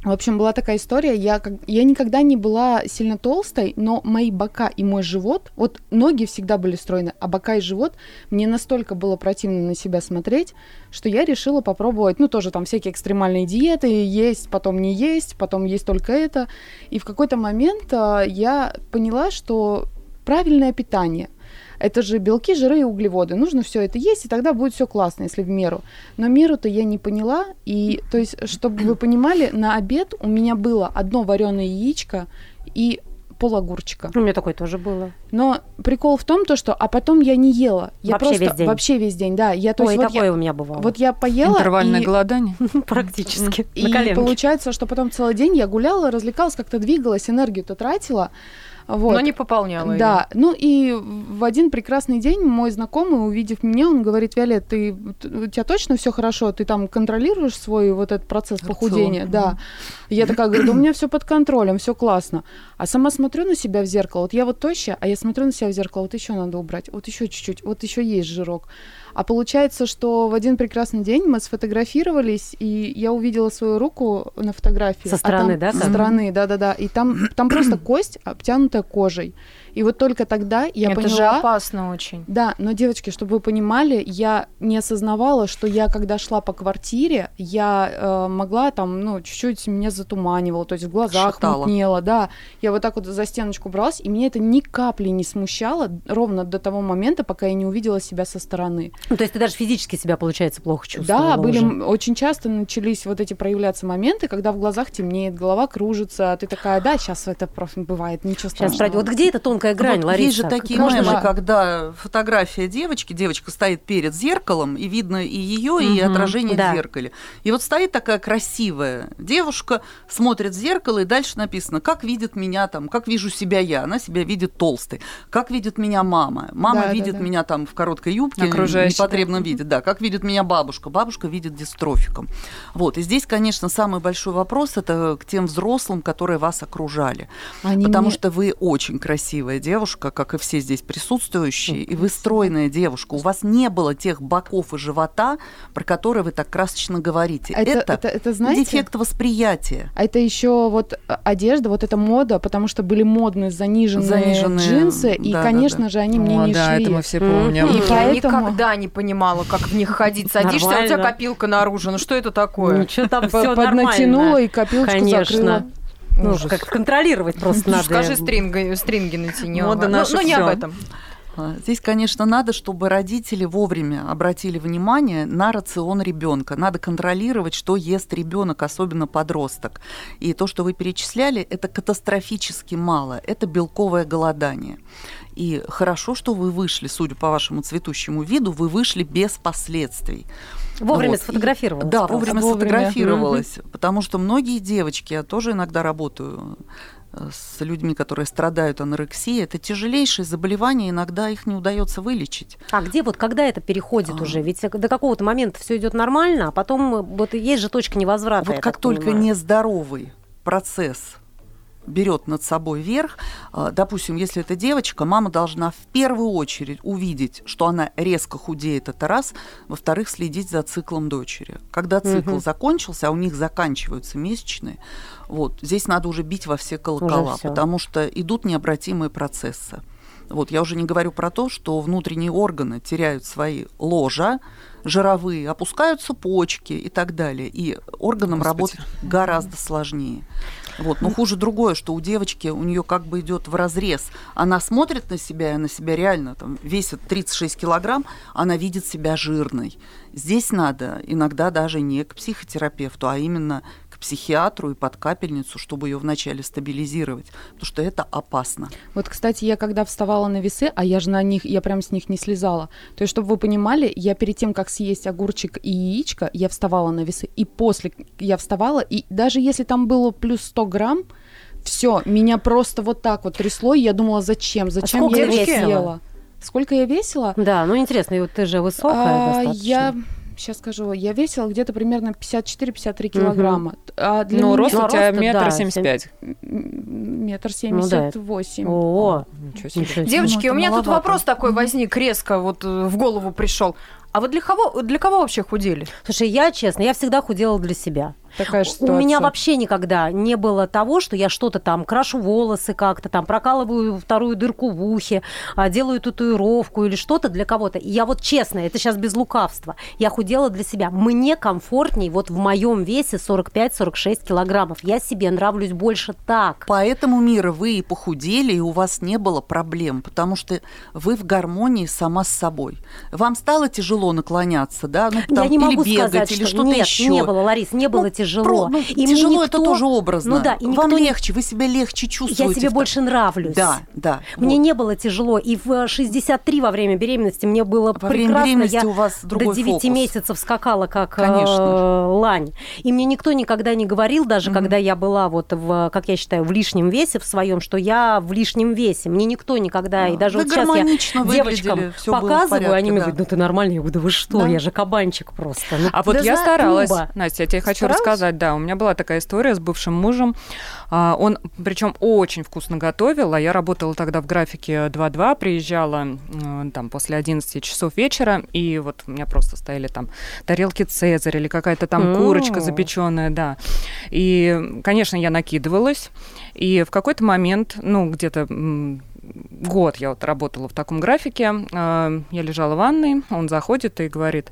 В общем, была такая история, я, я никогда не была сильно толстой, но мои бока и мой живот, вот ноги всегда были стройны, а бока и живот, мне настолько было противно на себя смотреть, что я решила попробовать, ну, тоже там всякие экстремальные диеты, есть, потом не есть, потом есть только это. И в какой-то момент а, я поняла, что правильное питание, Это же белки, жиры и углеводы. Нужно все это есть, и тогда будет все классно, если в меру. Но меру-то я не поняла. И, то есть, чтобы вы понимали, на обед у меня было одно вареное яичко и полагурчика. У меня такое тоже было. Но прикол в том, то, что, а потом я не ела. Я Вообще просто весь день? вообще весь день, да. Я, то Ой, есть, вот такое я, у меня бывало. вот я поела, Интервальное и, голодание. Практически. и получается, что потом целый день я гуляла, развлекалась, как-то двигалась, энергию-то тратила. Вот. Но не пополняла. Да, ну и в один прекрасный день мой знакомый, увидев меня, он говорит, Виолет, ты, у тебя точно все хорошо? Ты там контролируешь свой вот этот процесс Рацион. похудения? Да. Я такая говорю, да у меня все под контролем, все классно. А сама смотрю на себя в зеркало, вот я вот тощая, а я смотрю на себя в зеркало, вот еще надо убрать, вот еще чуть-чуть, вот еще есть жирок. А получается, что в один прекрасный день мы сфотографировались, и я увидела свою руку на фотографии. Со а стороны, там- да, Со стороны, да-да-да. И там, там просто кость, обтянутая кожей. И вот только тогда я Это поняла... же опасно очень. Да, но, девочки, чтобы вы понимали, я не осознавала, что я, когда шла по квартире, я э, могла там, ну, чуть-чуть меня затуманивало, то есть в глазах Шатало. мутнело, да. Я вот так вот за стеночку бралась, и меня это ни капли не смущало ровно до того момента, пока я не увидела себя со стороны. Ну, то есть ты даже физически себя, получается, плохо чувствовала Да, были уже. очень часто начались вот эти проявляться моменты, когда в глазах темнеет, голова кружится, а ты такая, да, сейчас это бывает, ничего Сейчас страшного. пройдет. Вот где эта тонкая грань, Вот Лариса? Есть же такие мемы, же- когда фотография девочки, девочка стоит перед зеркалом, и видно и ее, и Мгм, отражение да. в зеркале. И вот стоит такая красивая девушка, смотрит в зеркало, и дальше написано, как видит меня там, как вижу себя я. Она себя видит толстой. Как видит меня мама. Мама Да, да, видит да. меня там в короткой юбке, в непотребном виде. Да, как видит меня бабушка. Бабушка видит дистрофиком. Вот. И здесь, конечно, самый большой вопрос это к тем взрослым, которые вас окружали. Они Потому мне- что вы очень красивая девушка, как и все здесь присутствующие, и вы стройная девушка. У вас не было тех боков и живота, про которые вы так красочно говорите. Это, Это, это, это, знаете, дефект восприятия. А это еще вот э, одежда, вот эта мода, потому что были модные заниженные, Заниженные, джинсы, и, да, да, конечно да. же, они мне О, не да, шли. это мы все помним. И Я поэтому- никогда не понимала, как в них ходить. Садишься, а у тебя Нормально. копилка наружу. Ну что это такое? Ничего там П- все поднатянула нормально. и копилочку Конечно. закрыла. Ну, Ужас. как контролировать просто надо. Скажи, стринги, стринги натяни. Мода Ну, наша ну, не всё. об этом. А, Здесь, конечно, надо, чтобы родители вовремя обратили внимание на рацион ребенка. Надо контролировать, что ест ребенок, особенно подросток. И то, что вы перечисляли, это катастрофически мало. Это белковое голодание. И хорошо, что вы вышли, судя по вашему цветущему виду, вы вышли без последствий. Вовремя Вот. сфотографировалась. Да, просто. вовремя, Вовремя. сфотографировалась. Потому что многие девочки, я тоже иногда работаю э, с людьми, которые страдают анорексией, это тяжелейшие заболевания, иногда их не удается вылечить. А где вот, когда это переходит А. уже? Ведь до какого-то момента все идет нормально, а потом э, вот есть же точка невозврата. вот как только понимаю. нездоровый процесс берет над собой верх, э, допустим, если это девочка, мама должна в первую очередь увидеть, что она резко худеет, это раз, во-вторых, следить за циклом дочери. Когда цикл Мгм. закончился, а у них заканчиваются месячные, вот, здесь надо уже бить во все колокола, потому что идут необратимые процессы. Вот, я уже не говорю про то, что внутренние органы теряют свои ложа, жировые, опускаются почки и так далее. И органам Господи. работать гораздо сложнее. Вот. Но хуже другое, что у девочки, у нее как бы идет в разрез. Она смотрит на себя, и она себя реально там, весит 36 килограмм, она видит себя жирной. Здесь надо иногда даже не к психотерапевту, а именно психиатру и под капельницу, чтобы ее вначале стабилизировать, потому что это опасно. Вот, кстати, я когда вставала на весы, а я же на них, я прям с них не слезала. То есть, чтобы вы понимали, я перед тем, как съесть огурчик и яичко, я вставала на весы, и после я вставала, и даже если там было плюс 100 грамм, все, меня просто вот так вот трясло, и я думала, зачем, зачем сколько я весила? съела? Сколько я весила? Да, ну интересно, и вот ты же высокая А, достаточно. я сейчас скажу, я весила где-то примерно 54-53 килограмма. А для Ну, меня- рост у тебя метр да, семьдесят пять. Метр Ну семьдесят восемь. О, Ничего себе. Девочки, Ну, у меня это тут маловато. вопрос такой возник резко, вот э, в голову пришел. А вот для кого, для кого вообще худели? Слушай, я честно, я всегда худела для себя. Такая же У ситуация. меня вообще никогда не было того, что я что-то там крашу волосы как-то, там прокалываю вторую дырку в ухе, а, делаю татуировку или что-то для кого-то. И я вот честно, это сейчас без лукавства, я худела для себя. Мне комфортней вот в моем весе 45-46 килограммов. Я себе нравлюсь больше так. Поэтому, Мира, вы и похудели, и у вас не было проблем, потому что вы в гармонии сама с собой. Вам стало тяжело наклоняться, да? Ну, там, я не или могу бегать, сказать, или что что-то нет, еще. не было, Ларис, не было Ну, тяжело. Про- ну, И мне тяжело никто- это тоже образно. Ну да, и никто Вам не- легче, вы себя легче чувствуете. Я тебе та- больше нравлюсь. Да, да. Мне вот. не было тяжело. И в 63 во время беременности мне было Во время прекрасно. беременности я у вас до 9 фокус. месяцев скакала как э, Конечно. лань. И мне никто никогда не говорил, даже Мгм. когда я была вот в, как я считаю, в лишнем весе в своем, что я в лишнем весе. Мне никто никогда, и даже Вы вот сейчас я девочкам показываю, порядке, они мне да. говорят, ну ты нормальный. Я говорю, да вы что, Да. я же кабанчик просто. Ну, А вот я старалась. Настя, я тебе хочу Старалась? Рассказать, да, у меня была такая история с бывшим мужем. А, Он, причем очень вкусно готовил, а я работала тогда в графике 2-2, приезжала там после 11 часов вечера, и вот у меня просто стояли там тарелки Цезарь или какая-то там М. курочка запеченная, да. И, конечно, я накидывалась, и в какой-то момент, ну, где-то год я вот работала в таком графике, э, я лежала в ванной, он заходит и говорит,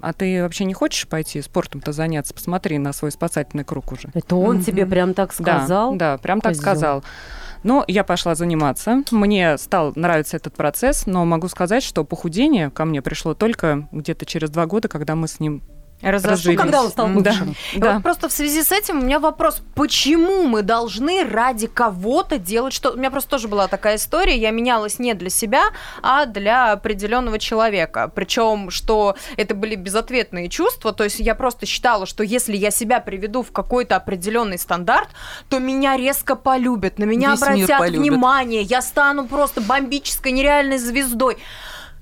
а ты вообще не хочешь пойти спортом-то заняться? Посмотри на свой спасательный круг уже. Это он Мгм. тебе прям так сказал? Да, да прям так Козёл. сказал. Но я пошла заниматься. Мне стал нравиться этот процесс, но могу сказать, что похудение ко мне пришло только где-то через два года, когда мы с ним Разошлись. Ну, когда он стал Да, бывшим. И да. вот просто в связи с этим у меня вопрос, почему мы должны ради кого-то делать что? У меня просто тоже была такая история, я менялась не для себя, а для определенного человека. Причем, что это были безответные чувства, то есть я просто считала, что если я себя приведу в какой-то определенный стандарт, то меня резко полюбят, на меня Весь обратят внимание, я стану просто бомбической нереальной звездой.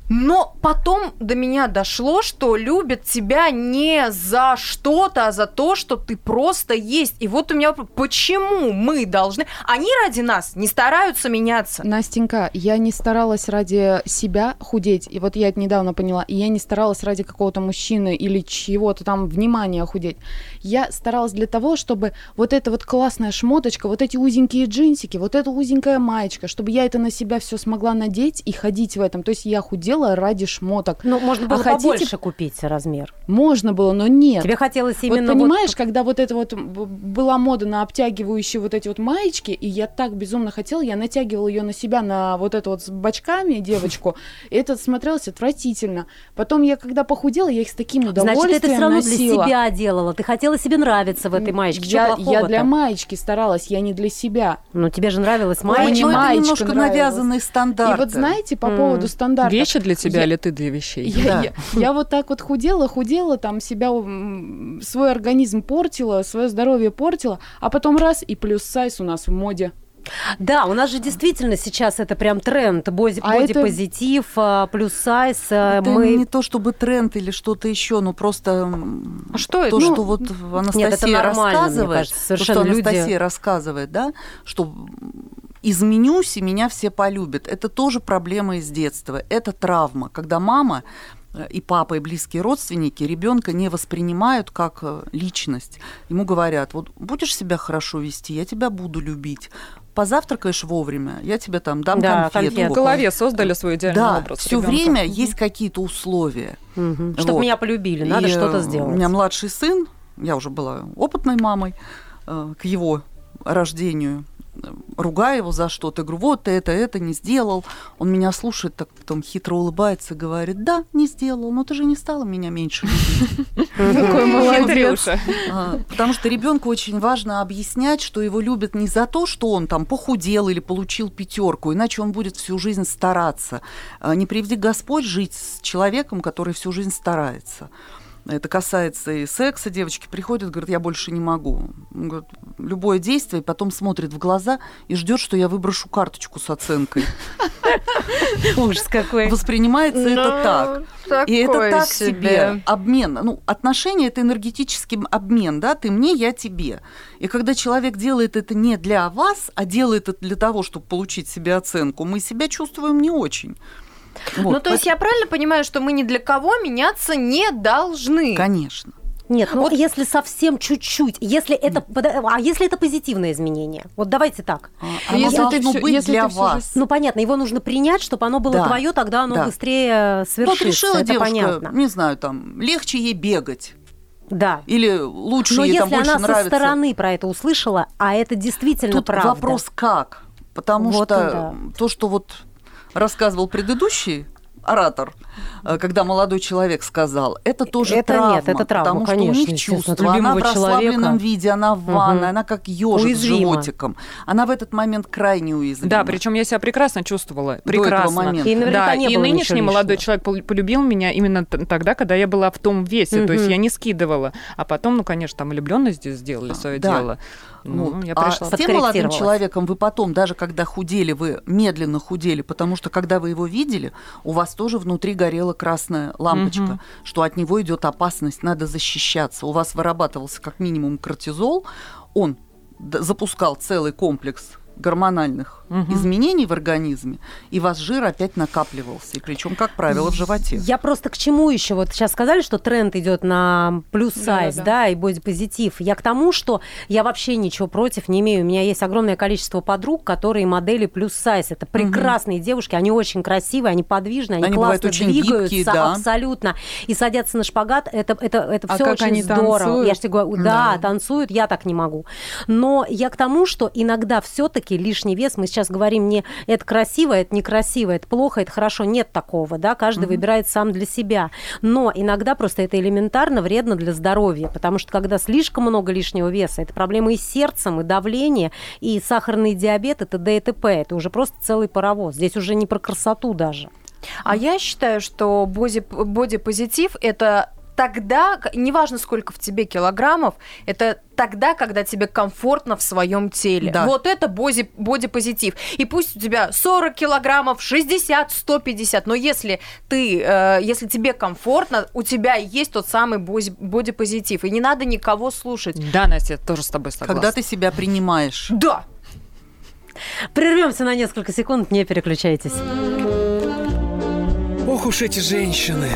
Но потом до меня дошло, что любят тебя не за что-то, а за то, что ты просто есть. И вот у меня вопрос, почему мы должны... Они ради нас не стараются меняться. Настенька, я не старалась ради себя худеть, и вот я это недавно поняла, и я не старалась ради какого-то мужчины или чьего-то там внимания худеть. Я старалась для того, чтобы вот эта вот классная шмоточка, вот эти узенькие джинсики, вот эта узенькая маечка, чтобы я это на себя все смогла надеть и ходить в этом. То есть я худела ради шмоток. Ну, можно было А хотите- побольше купить размер. Можно было, но нет. Тебе хотелось именно вот вот понимаешь, когда вот это вот была мода на обтягивающие вот эти вот маечки, и я так безумно хотела, я натягивала ее на себя, на вот эту вот с бачками девочку, и это смотрелось отвратительно. Потом я, когда похудела, я их с таким Значит, удовольствием это все равно носила. для себя делала. Ты хотела себе нравиться в этой маечке. Я, я для маечки старалась, я не для себя. Ну, тебе же нравилась Ой, Ой, маечка. ну это маечка немножко навязанные стандарты. И вот знаете, по поводу стандартов. Вещи для тебя Я- или ты для вещей? Я, Да. я- я вот так вот худела, худела, там себя, свой организм портила, свое здоровье портила, а потом раз и плюс сайз у нас в моде. Да, у нас же действительно сейчас это прям тренд. Боди, А это- позитив, плюс сайз. а, Это мы... не то чтобы тренд или что-то еще, но просто А что это? то, Ну, что вот Анастасия нет, это рассказывает, кажется, то, совершенно что люди- Анастасия рассказывает, да, что изменюсь и меня все полюбят. Это тоже проблема из детства. Это травма, когда мама э, и папа, и близкие родственники ребенка не воспринимают как э, личность. Ему говорят, вот будешь себя хорошо вести, я тебя буду любить. Позавтракаешь вовремя, я тебе там дам Да, конфету. В конфетку. голове создали свой идеальный Да, образ. все время есть какие-то условия. Чтобы Вот. меня полюбили, надо что-то э, сделать. У меня младший сын, я уже была опытной мамой к его рождению. Ругаю его за что-то, говорю, вот ты это, это не сделал. Он меня слушает, так потом хитро улыбается и говорит, да, не сделал, но ты же не стала меня меньше любить. Какой молодец. А, Потому что ребенку очень важно объяснять, что его любят не за то, что он там похудел или получил пятерку, иначе он будет всю жизнь стараться. А, Не приведи Господь жить с человеком, который всю жизнь старается. Это касается и секса. Девочки приходят, говорят, я больше не могу. Он говорит, любое действие, потом смотрит в глаза и ждет, что я выброшу карточку с оценкой. Ужас какой. Воспринимается Ну, это так. И это так себе обмен. Ну, отношения это энергетический обмен, да, ты мне, я тебе. И когда человек делает это не для вас, а делает это для того, чтобы получить себе оценку, мы себя чувствуем не очень. Вот, Ну, то есть я правильно понимаю, что мы ни для кого меняться не должны? Конечно. Нет, ну Вот- если совсем чуть-чуть, если это, а если это позитивное изменение? Вот давайте так. А, Оно если ты должно быть если для вас. же Ну понятно, его нужно принять, чтобы оно было Да, твое, тогда оно да. быстрее Вот свершится. решила это девушка, понятно. не знаю, там, легче ей бегать. Да. Или лучше Но ей там если больше она со нравится. стороны про это услышала, а это действительно Тут правда. вопрос как. Потому Вот что да. то, что вот рассказывал предыдущий оратор, когда молодой человек сказал, это тоже Это травма. нет, это травма, потому конечно, что у них чувства, она в расслабленном человека. виде, она в ванной, Мгм. она как ежик Уязвима. с животиком. Она в этот момент крайне уязвима. Да, причем я себя прекрасно чувствовала. Прекрасно. И наверняка да, не и было нынешний молодой человек пол- полюбил меня именно тогда, когда я была в том весе. То есть я не скидывала. А потом, ну, конечно, там влюбленность здесь сделали свое Да. дело. Ну, Вот. я а с тем молодым человеком вы потом, даже когда худели, вы медленно худели, потому что когда вы его видели, у вас тоже внутри горела красная лампочка, Мгм. что от него идет опасность, надо защищаться. У вас вырабатывался как минимум кортизол, он запускал целый комплекс гормональных Мгм. изменений в организме, и ваш жир опять накапливался, и причем, как правило, в животе. Я просто к чему еще? Вот сейчас сказали, что тренд идет на плюс сайз, да, Да-да-да. и бодипозитив. Я к тому, что я вообще ничего против не имею. У меня есть огромное количество подруг, которые модели плюс сайз. Это прекрасные девушки, они очень красивые, они подвижные, они, Они классно очень двигаются, гибкие, да. абсолютно. И садятся на шпагат. Это, это, это А все очень они здорово. танцуют? Я же тебе говорю, да, Да. танцуют, я так не могу. Но я к тому, что иногда все-таки лишний вес, мы сейчас говорим не это красиво, это некрасиво, это плохо, это хорошо, нет такого, да, каждый выбирает сам для себя. Но иногда просто это элементарно вредно для здоровья, потому что когда слишком много лишнего веса, это проблемы и с сердцем, и давление, и сахарный диабет, это т.д. и т.п. Это уже просто целый паровоз. Здесь уже не про красоту даже. А я считаю, что боди, бодипозитив – это тогда, неважно, сколько в тебе килограммов, это тогда, когда тебе комфортно в своем теле. Да. Вот это боди, бодипозитив. И пусть у тебя 40 килограммов, 60, 150, но если ты, э, если тебе комфортно, у тебя есть тот самый боди, бодипозитив. И не надо никого слушать. Да, Настя, я тоже с тобой согласна. Когда ты себя принимаешь. Да, Прервемся на несколько секунд, не переключайтесь. Ох уж эти женщины.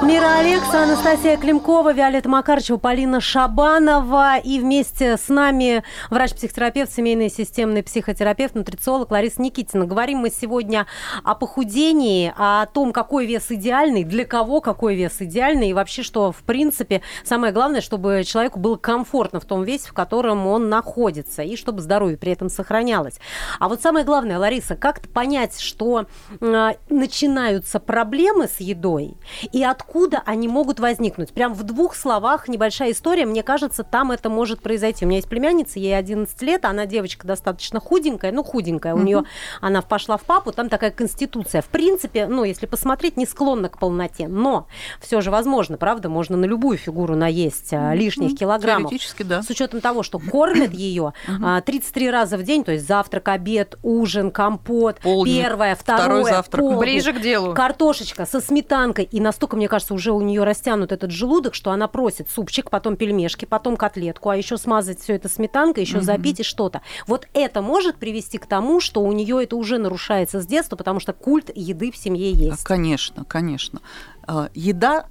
Мира Алекса, Анастасия Климкова, Виолетта Макарчева, Полина Шабанова. И вместе с нами врач-психотерапевт, семейный системный психотерапевт, нутрициолог Лариса Никитина. Говорим мы сегодня о похудении, о том, какой вес идеальный, для кого какой вес идеальный, и вообще, что, в принципе, самое главное, чтобы человеку было комфортно в том весе, в котором он находится, и чтобы здоровье при этом сохранялось. А вот самое главное, Лариса, как понять, что э, начинаются проблемы с едой, и откуда они могут возникнуть? Прям в двух словах небольшая история. Мне кажется, там это может произойти. У меня есть племянница, ей 11 лет, она девочка достаточно худенькая, ну, худенькая. У нее она пошла в папу, там такая конституция. В принципе, ну, если посмотреть, не склонна к полноте. Но все же возможно, правда, можно на любую фигуру наесть а, лишних килограммов. Теоретически, да. С учетом того, что кормят ее а, 33 раза в день, то есть завтрак, обед, ужин, компот, Полдник, первое, второй второе, завтрак. полдник, ближе к делу. Картошечка со сметанкой. И настолько, мне кажется, уже у нее растянут этот желудок, что она просит супчик, потом пельмешки, потом котлетку, а еще смазать все это сметанкой, еще запить и что-то. Вот это может привести к тому, что у нее это уже нарушается с детства, потому что культ еды в семье есть. Конечно, конечно. А, Еда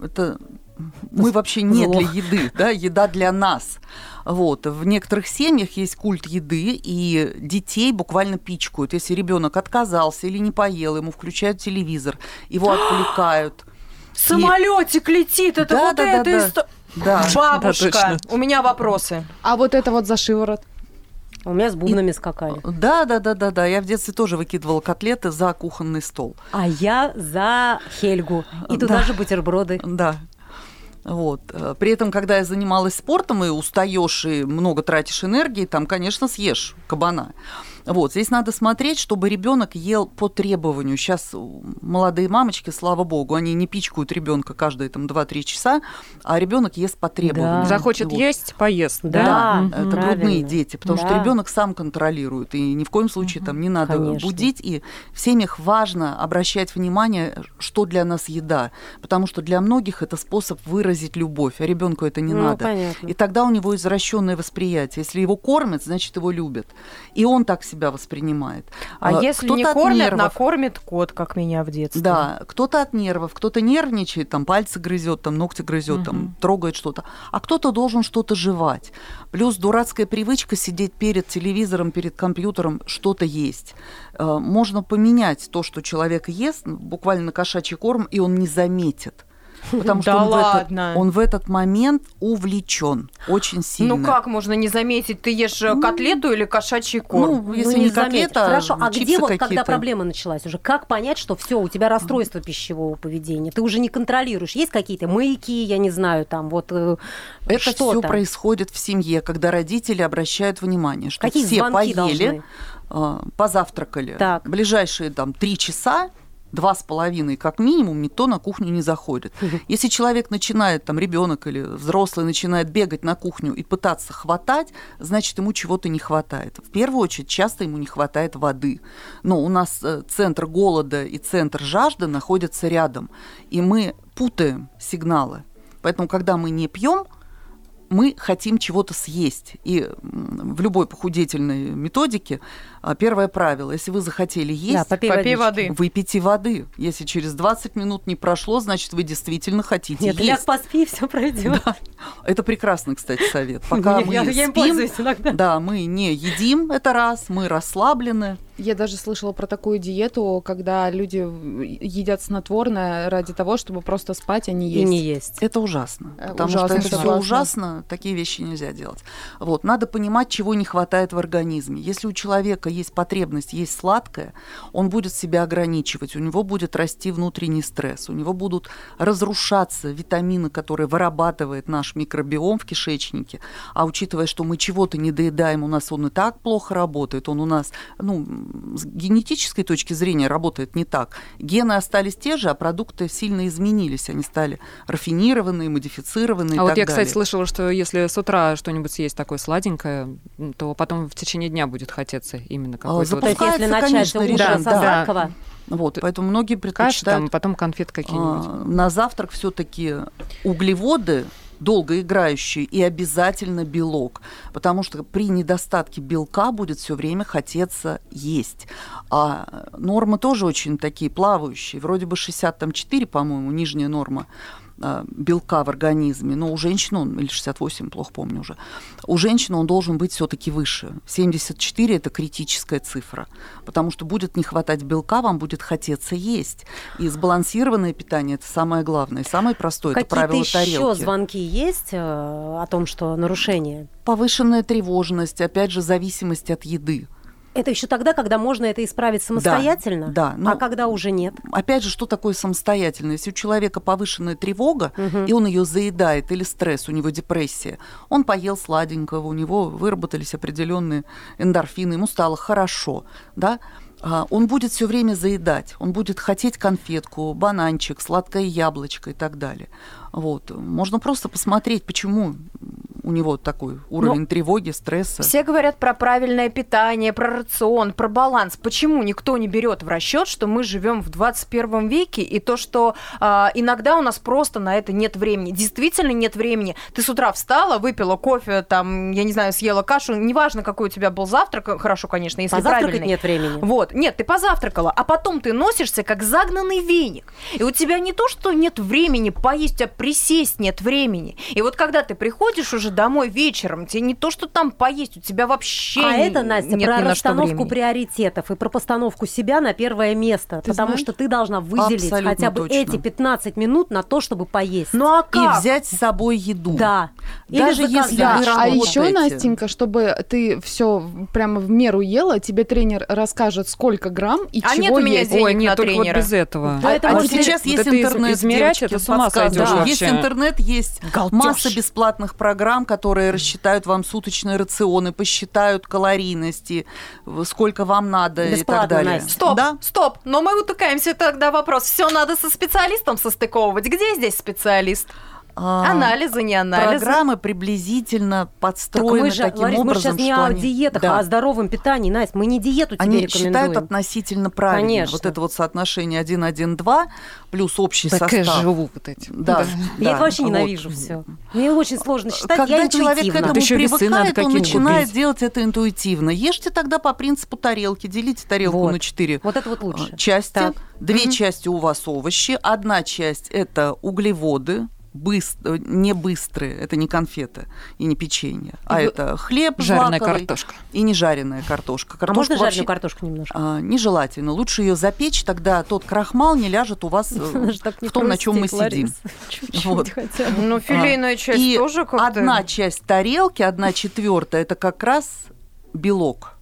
это мы вообще не для еды, да, еда для нас. Вот. В некоторых семьях есть культ еды, и детей буквально пичкают. Если ребенок отказался или не поел, ему включают телевизор, его отвлекают. Самолетик летит, это Да, вот да, это да, да. исто- Да. Бабушка, точно. у меня вопросы. А вот это вот за шиворот. У меня с бубнами скакали. Да, да, да, да, да. Я в детстве тоже выкидывала котлеты за кухонный стол. А я за Хельгу. И туда Да. же бутерброды. Да. Вот. При этом, когда я занималась спортом и устаешь и много тратишь энергии, там, конечно, съешь кабана. Вот. Здесь надо смотреть, чтобы ребенок ел по требованию. Сейчас молодые мамочки, слава богу, они не пичкают ребенка каждые там 2-3 часа, а ребенок ест по требованию. Да. Захочет Вот. есть, поест. Да. Да, это Правильно. грудные дети, потому что Да. ребенок сам контролирует, и ни в коем случае там не надо Конечно. будить. И в семьях важно обращать внимание, что для нас еда, потому что для многих это способ выразить любовь, а ребенку это не Ну, надо. понятно. И тогда у него извращенное восприятие. Если его кормят, значит его любят. И он так себя воспринимает. А, А, если не кормят, нервов. накормит кот, как меня в детстве. Да, кто-то от нервов, кто-то нервничает, там пальцы грызет, там ногти грызет, там трогает что-то, а кто-то должен что-то жевать. Плюс дурацкая привычка сидеть перед телевизором, перед компьютером, что-то есть. Э, Можно поменять то, что человек ест, буквально на кошачий корм, и он не заметит. Потому что Да он, в этот, ладно? он в этот момент увлечен очень сильно. Ну как можно не заметить? Ты ешь э, котлету или кошачий корм? Ну, если Ну, не, заметишь. котлета, Хорошо, а где вот когда проблема началась уже? Как понять, что все, у тебя расстройство пищевого поведения? Ты уже не контролируешь. Есть какие-то маяки, я не знаю, там вот э, Это все происходит в семье, когда родители обращают внимание, что Какие все поели, должны? э, позавтракали. Так. Ближайшие там три часа, два с половиной как минимум, никто на кухню не заходит. Если человек начинает, там ребенок или взрослый начинает бегать на кухню и пытаться хватать, значит ему чего-то не хватает. В первую очередь часто ему не хватает воды. Но у нас э, центр голода и центр жажды находятся рядом, и мы путаем сигналы. Поэтому, когда мы не пьем, мы хотим чего-то съесть. И в любой похудительной методике первое правило, если вы захотели есть, Да, попей, Попей водички. воды. выпейте воды. Если через 20 минут не прошло, значит, вы действительно хотите Нет, есть. поспи, все пройдет. Это прекрасный, кстати, совет. Пока мы я, я им спим, да, мы не едим, это раз, мы расслаблены. Я даже слышала про такую диету, когда люди едят снотворное ради того, чтобы просто спать, а не И есть. не есть. Это ужасно. Э, Потому ужасно, что это все согласна. ужасно, такие вещи нельзя делать. Вот, надо понимать, чего не хватает в организме. Если у человека есть потребность есть сладкое, он будет себя ограничивать, у него будет расти внутренний стресс, у него будут разрушаться витамины, которые вырабатывает наш микробиом в кишечнике. А учитывая, что мы чего-то не доедаем, у нас он и так плохо работает, он у нас, ну, с генетической точки зрения работает не так. Гены остались те же, а продукты сильно изменились, они стали рафинированные, модифицированные. А вот я, кстати, далее. слышала, что если с утра что-нибудь съесть такое сладенькое, то потом в течение дня будет хотеться именно какой-то вот То есть, если Запускается, начать конечно, режим, да. сладкого, Вот, поэтому многие каши, там, предпочитают потом конфет какие-нибудь. а, на завтрак все-таки углеводы долгоиграющие и обязательно белок, потому что при недостатке белка будет все время хотеться есть. А нормы тоже очень такие плавающие, вроде бы 64, по-моему, нижняя норма а, белка в организме, но у женщины он, или 68, плохо помню уже, у женщины он должен быть все-таки выше. 74 – это критическая цифра, потому что будет не хватать белка, вам будет хотеться есть. И сбалансированное питание – это самое главное, самое простое – это правило еще тарелки. звонки есть э, о том, что нарушение? Повышенная тревожность, опять же, зависимость от еды. Это еще тогда, когда можно это исправить самостоятельно? да, ну, а когда уже нет? Опять же, что такое самостоятельно? Если у человека повышенная тревога, Мгм. и он ее заедает, или стресс, у него депрессия, он поел сладенького, у него выработались определенные эндорфины, ему стало хорошо, да, а, он будет все время заедать, он будет хотеть конфетку, бананчик, сладкое яблочко и так далее. Вот. Можно просто посмотреть, почему у него такой уровень тревоги, стресса. Все говорят про правильное питание, про рацион, про баланс. Почему никто не берет в расчет, что мы живем в 21 веке и то, что а, иногда у нас просто на это нет времени. Действительно нет времени. Ты с утра встала, выпила кофе, там, я не знаю, съела кашу, неважно, какой у тебя был завтрак, хорошо, конечно, если Позавтракать правильный. нет времени. Вот, нет, ты позавтракала, а потом ты носишься как загнанный веник. И у тебя не то, что нет времени поесть, а присесть нет времени. И вот когда ты приходишь уже домой вечером, тебе не то, что там поесть, у тебя вообще А не- это, Настя, нет про ни расстановку приоритетов и про постановку себя на первое место. Ты потому знаешь? что ты должна выделить Абсолютно хотя бы точно. эти 15 минут на то, чтобы поесть. Ну а И как? взять с собой еду. Да. Даже заказать. если Да, вы а еще. Настенька, чтобы ты все прямо в меру ела, тебе тренер расскажет, сколько грамм и А чего нет у меня есть. денег Ой, нет, на только вот тренера. без этого. Да, А, это а вот сейчас вот есть из- интернет, измерять, девочки, это с ума сойдешь Да, Есть интернет, есть Галдёж. масса бесплатных программ, которые рассчитают вам суточные рационы, посчитают калорийности, сколько вам надо и Бесплатно, так далее. Настя. Стоп, Да? стоп, но мы утыкаемся тогда в вопрос. Все надо со специалистом состыковывать. Где здесь специалист? А, Анализы, не анализы. программы приблизительно Так подстроены мы же, таким Ларис, мы образом, сейчас не что о они- диетах, Да. а о здоровом питании. Настя, мы не диету тебе Они рекомендуем. считают относительно правильно. Конечно. Вот это вот соотношение 1-1-2 плюс общий Так состав. живу вот этим. Да, Я да, это вообще вот. ненавижу все. Мне очень сложно считать, Когда я человек к этому весы привыкает, он начинает купить. делать это интуитивно. Ешьте тогда по принципу тарелки. Делите тарелку Вот. на 4 Вот это вот лучше. части. Так. Две Мгм. части у вас овощи. Одна часть это углеводы, быс- э, не быстрые, это не конфеты и не печенье, а И вы- это хлеб Жареная злаковый картошка. и не жареная картошка. А Картошку можно вообще, жареную картошку немножко? а, нежелательно. Лучше ее запечь, тогда тот крахмал не ляжет у вас э, в том, на чем мы сидим. Ну, филейная часть тоже как-то... одна часть тарелки, одна четвертая, это как раз белок.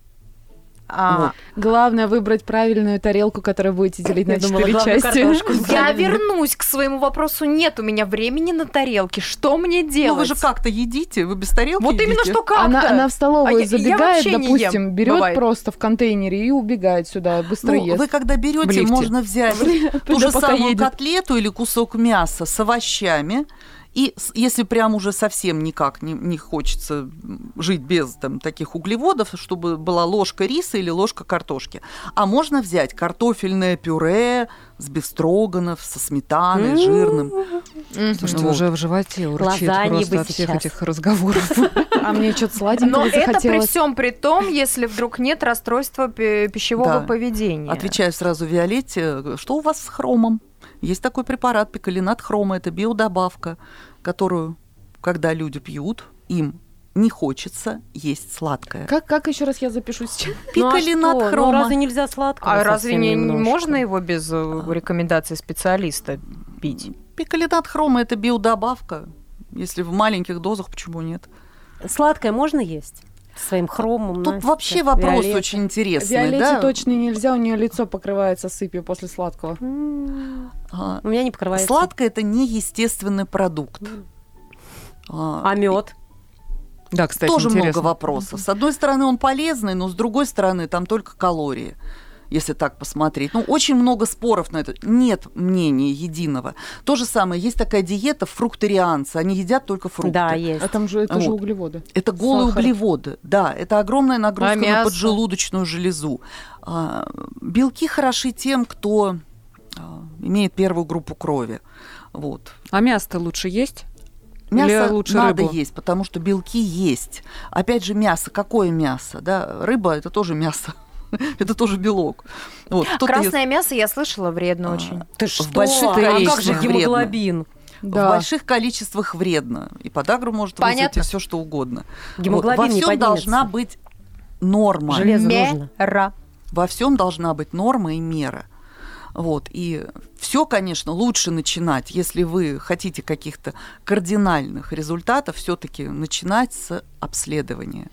А, Главное выбрать правильную тарелку, которую будете делить на Я думала, четыре части. Я вернусь к своему вопросу. Нет у меня времени на тарелке. Что мне делать? Ну вы же как-то едите, вы без тарелки Вот именно что как-то. Она, она в столовую А я- я забегает, не допустим, берет бывает. просто в контейнере и убегает сюда, быстро Ну, ест. вы когда берете, можно взять ту же самую едет. котлету или кусок мяса с овощами. И если прям уже совсем никак не, не хочется жить без там, таких углеводов, чтобы была ложка риса или ложка картошки. А можно взять картофельное пюре с бефстроганов, со сметаной, жирным. Мгм. Слушайте, Вот. уже в животе урчит Лазаньи просто от всех сейчас. этих разговоров. А мне что-то Но сладенького это при всем при том, если вдруг нет расстройства пи- пищевого поведения. Отвечаю сразу Виолетте, что у вас с хромом? Есть такой препарат пикалинат хрома, это биодобавка, которую, когда люди пьют, им не хочется есть сладкое. Как, как еще раз я запишу сейчас? Ну, а Пикалинат? Ну, хрома. разве нельзя сладкого А разве не немножко? можно его без э, рекомендации специалиста пить? Пикалинат хрома – это биодобавка. Если в маленьких дозах, почему нет? Сладкое можно есть? Своим хромом, Тут Настя, вообще вопрос Виолетта? очень интересный. Виолетте да? точно нельзя, у нее лицо покрывается сыпью после сладкого. А, У меня не покрывается. Сладкое – это не естественный продукт. А, А мед? Да, кстати, Тоже много интересно. вопросов. С одной стороны, он полезный, но с другой стороны, там только калории, если так посмотреть. Ну, очень много споров на это. Нет мнения единого. То же самое, есть такая диета фрукторианцы. Они едят только фрукты. Да, есть. А там же это же Вот. углеводы. Это голые Сахар. углеводы. Да, это огромная нагрузка А на мясо? поджелудочную железу. А, белки хороши тем, кто а, имеет первую группу крови. Вот. А мясо лучше есть? Мясо Или лучше надо рыбу? есть, потому что белки есть. Опять же, мясо. Какое мясо? Да? Рыба – это тоже мясо. это тоже белок. Вот. Красное мясо, я слышала, вредно А, очень. Ты В что? больших а как же количествах вредно. гемоглобин? В Да. больших количествах вредно. И подагру может вызвать, и все что угодно. Гемоглобин вот. Во всем должна быть норма. Железо нужно. Мера. Во всем должна быть норма и мера. Вот. И все, конечно, лучше начинать, если вы хотите каких-то кардинальных результатов, все-таки начинать с обследования.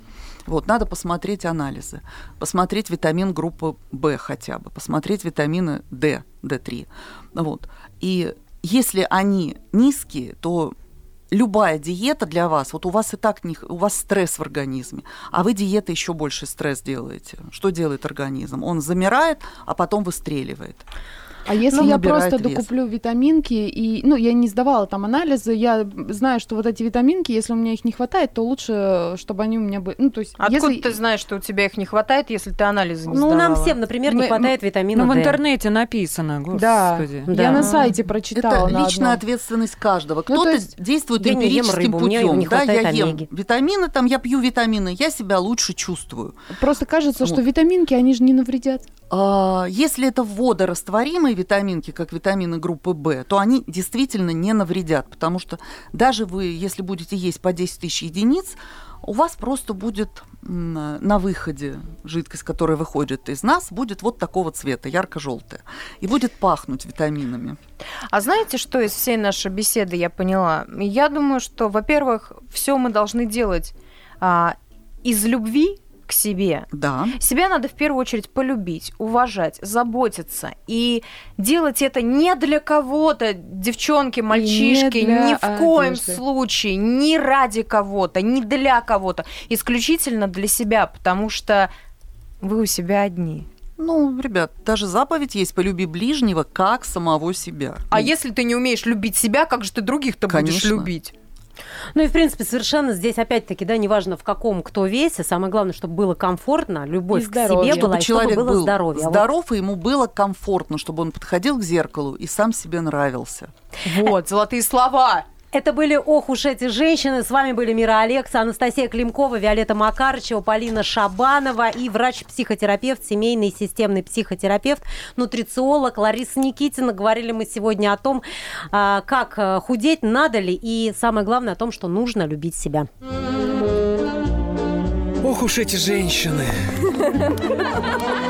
Вот, надо посмотреть анализы, посмотреть витамин группы В хотя бы, посмотреть витамины D, D3. Вот. И если они низкие, то любая диета для вас, вот у вас и так не, у вас стресс в организме, а вы диета еще больше стресс делаете. Что делает организм? Он замирает, а потом выстреливает. А если Ну, я просто вес. докуплю витаминки и, ну, я не сдавала там анализы, я знаю, что вот эти витаминки, если у меня их не хватает, то лучше, чтобы они у меня были, ну, то есть, Откуда если... ты знаешь, что у тебя их не хватает, если ты анализы не Ну, нам сдавала? всем, например, не Мы- хватает витамина Ну, в интернете написано, Да, господи. Да. я на сайте прочитала. Это на личная одном. ответственность каждого. Ну, то Кто-то есть действует я не эмпирическим рыбу, путем. не да, я ем омеги. витамины, там я пью витамины, я себя лучше чувствую. Просто кажется, что Вот. витаминки, они же не навредят. А, Если это водорастворимые витаминки, как витамины группы В, то они действительно не навредят, потому что даже вы, если будете есть по 10 тысяч единиц, у вас просто будет на выходе жидкость, которая выходит из нас, будет вот такого цвета, ярко-желтая, и будет пахнуть витаминами. А знаете, что из всей нашей беседы я поняла? Я думаю, что, во-первых, все мы должны делать а, из любви к себе. Да. Себя надо в первую очередь полюбить, уважать, заботиться и делать это не для кого-то, девчонки, мальчишки, ни в коем одежды. случае, не ради кого-то, не для кого-то, исключительно для себя, потому что вы у себя одни. Ну, ребят, даже заповедь есть «полюби ближнего, как самого себя». А Ну, если ты не умеешь любить себя, как же ты других-то будешь любить? Ну и, в принципе, совершенно здесь, опять-таки, да, неважно в каком кто весе, самое главное, чтобы было комфортно, любовь И к здоровье. себе была, и чтобы человек было был здоровье. А вот здоров, и ему было комфортно, чтобы он подходил к зеркалу и сам себе нравился. Вот, золотые слова. Это были «Ох уж эти женщины». С вами были Мира Алекса, Анастасия Климкова, Виолетта Макарычева, Полина Шабанова и врач-психотерапевт, семейный системный психотерапевт, нутрициолог Лариса Никитина. Говорили мы сегодня о том, а, как а, худеть, надо ли, и самое главное о том, что нужно любить себя. Ох уж эти женщины.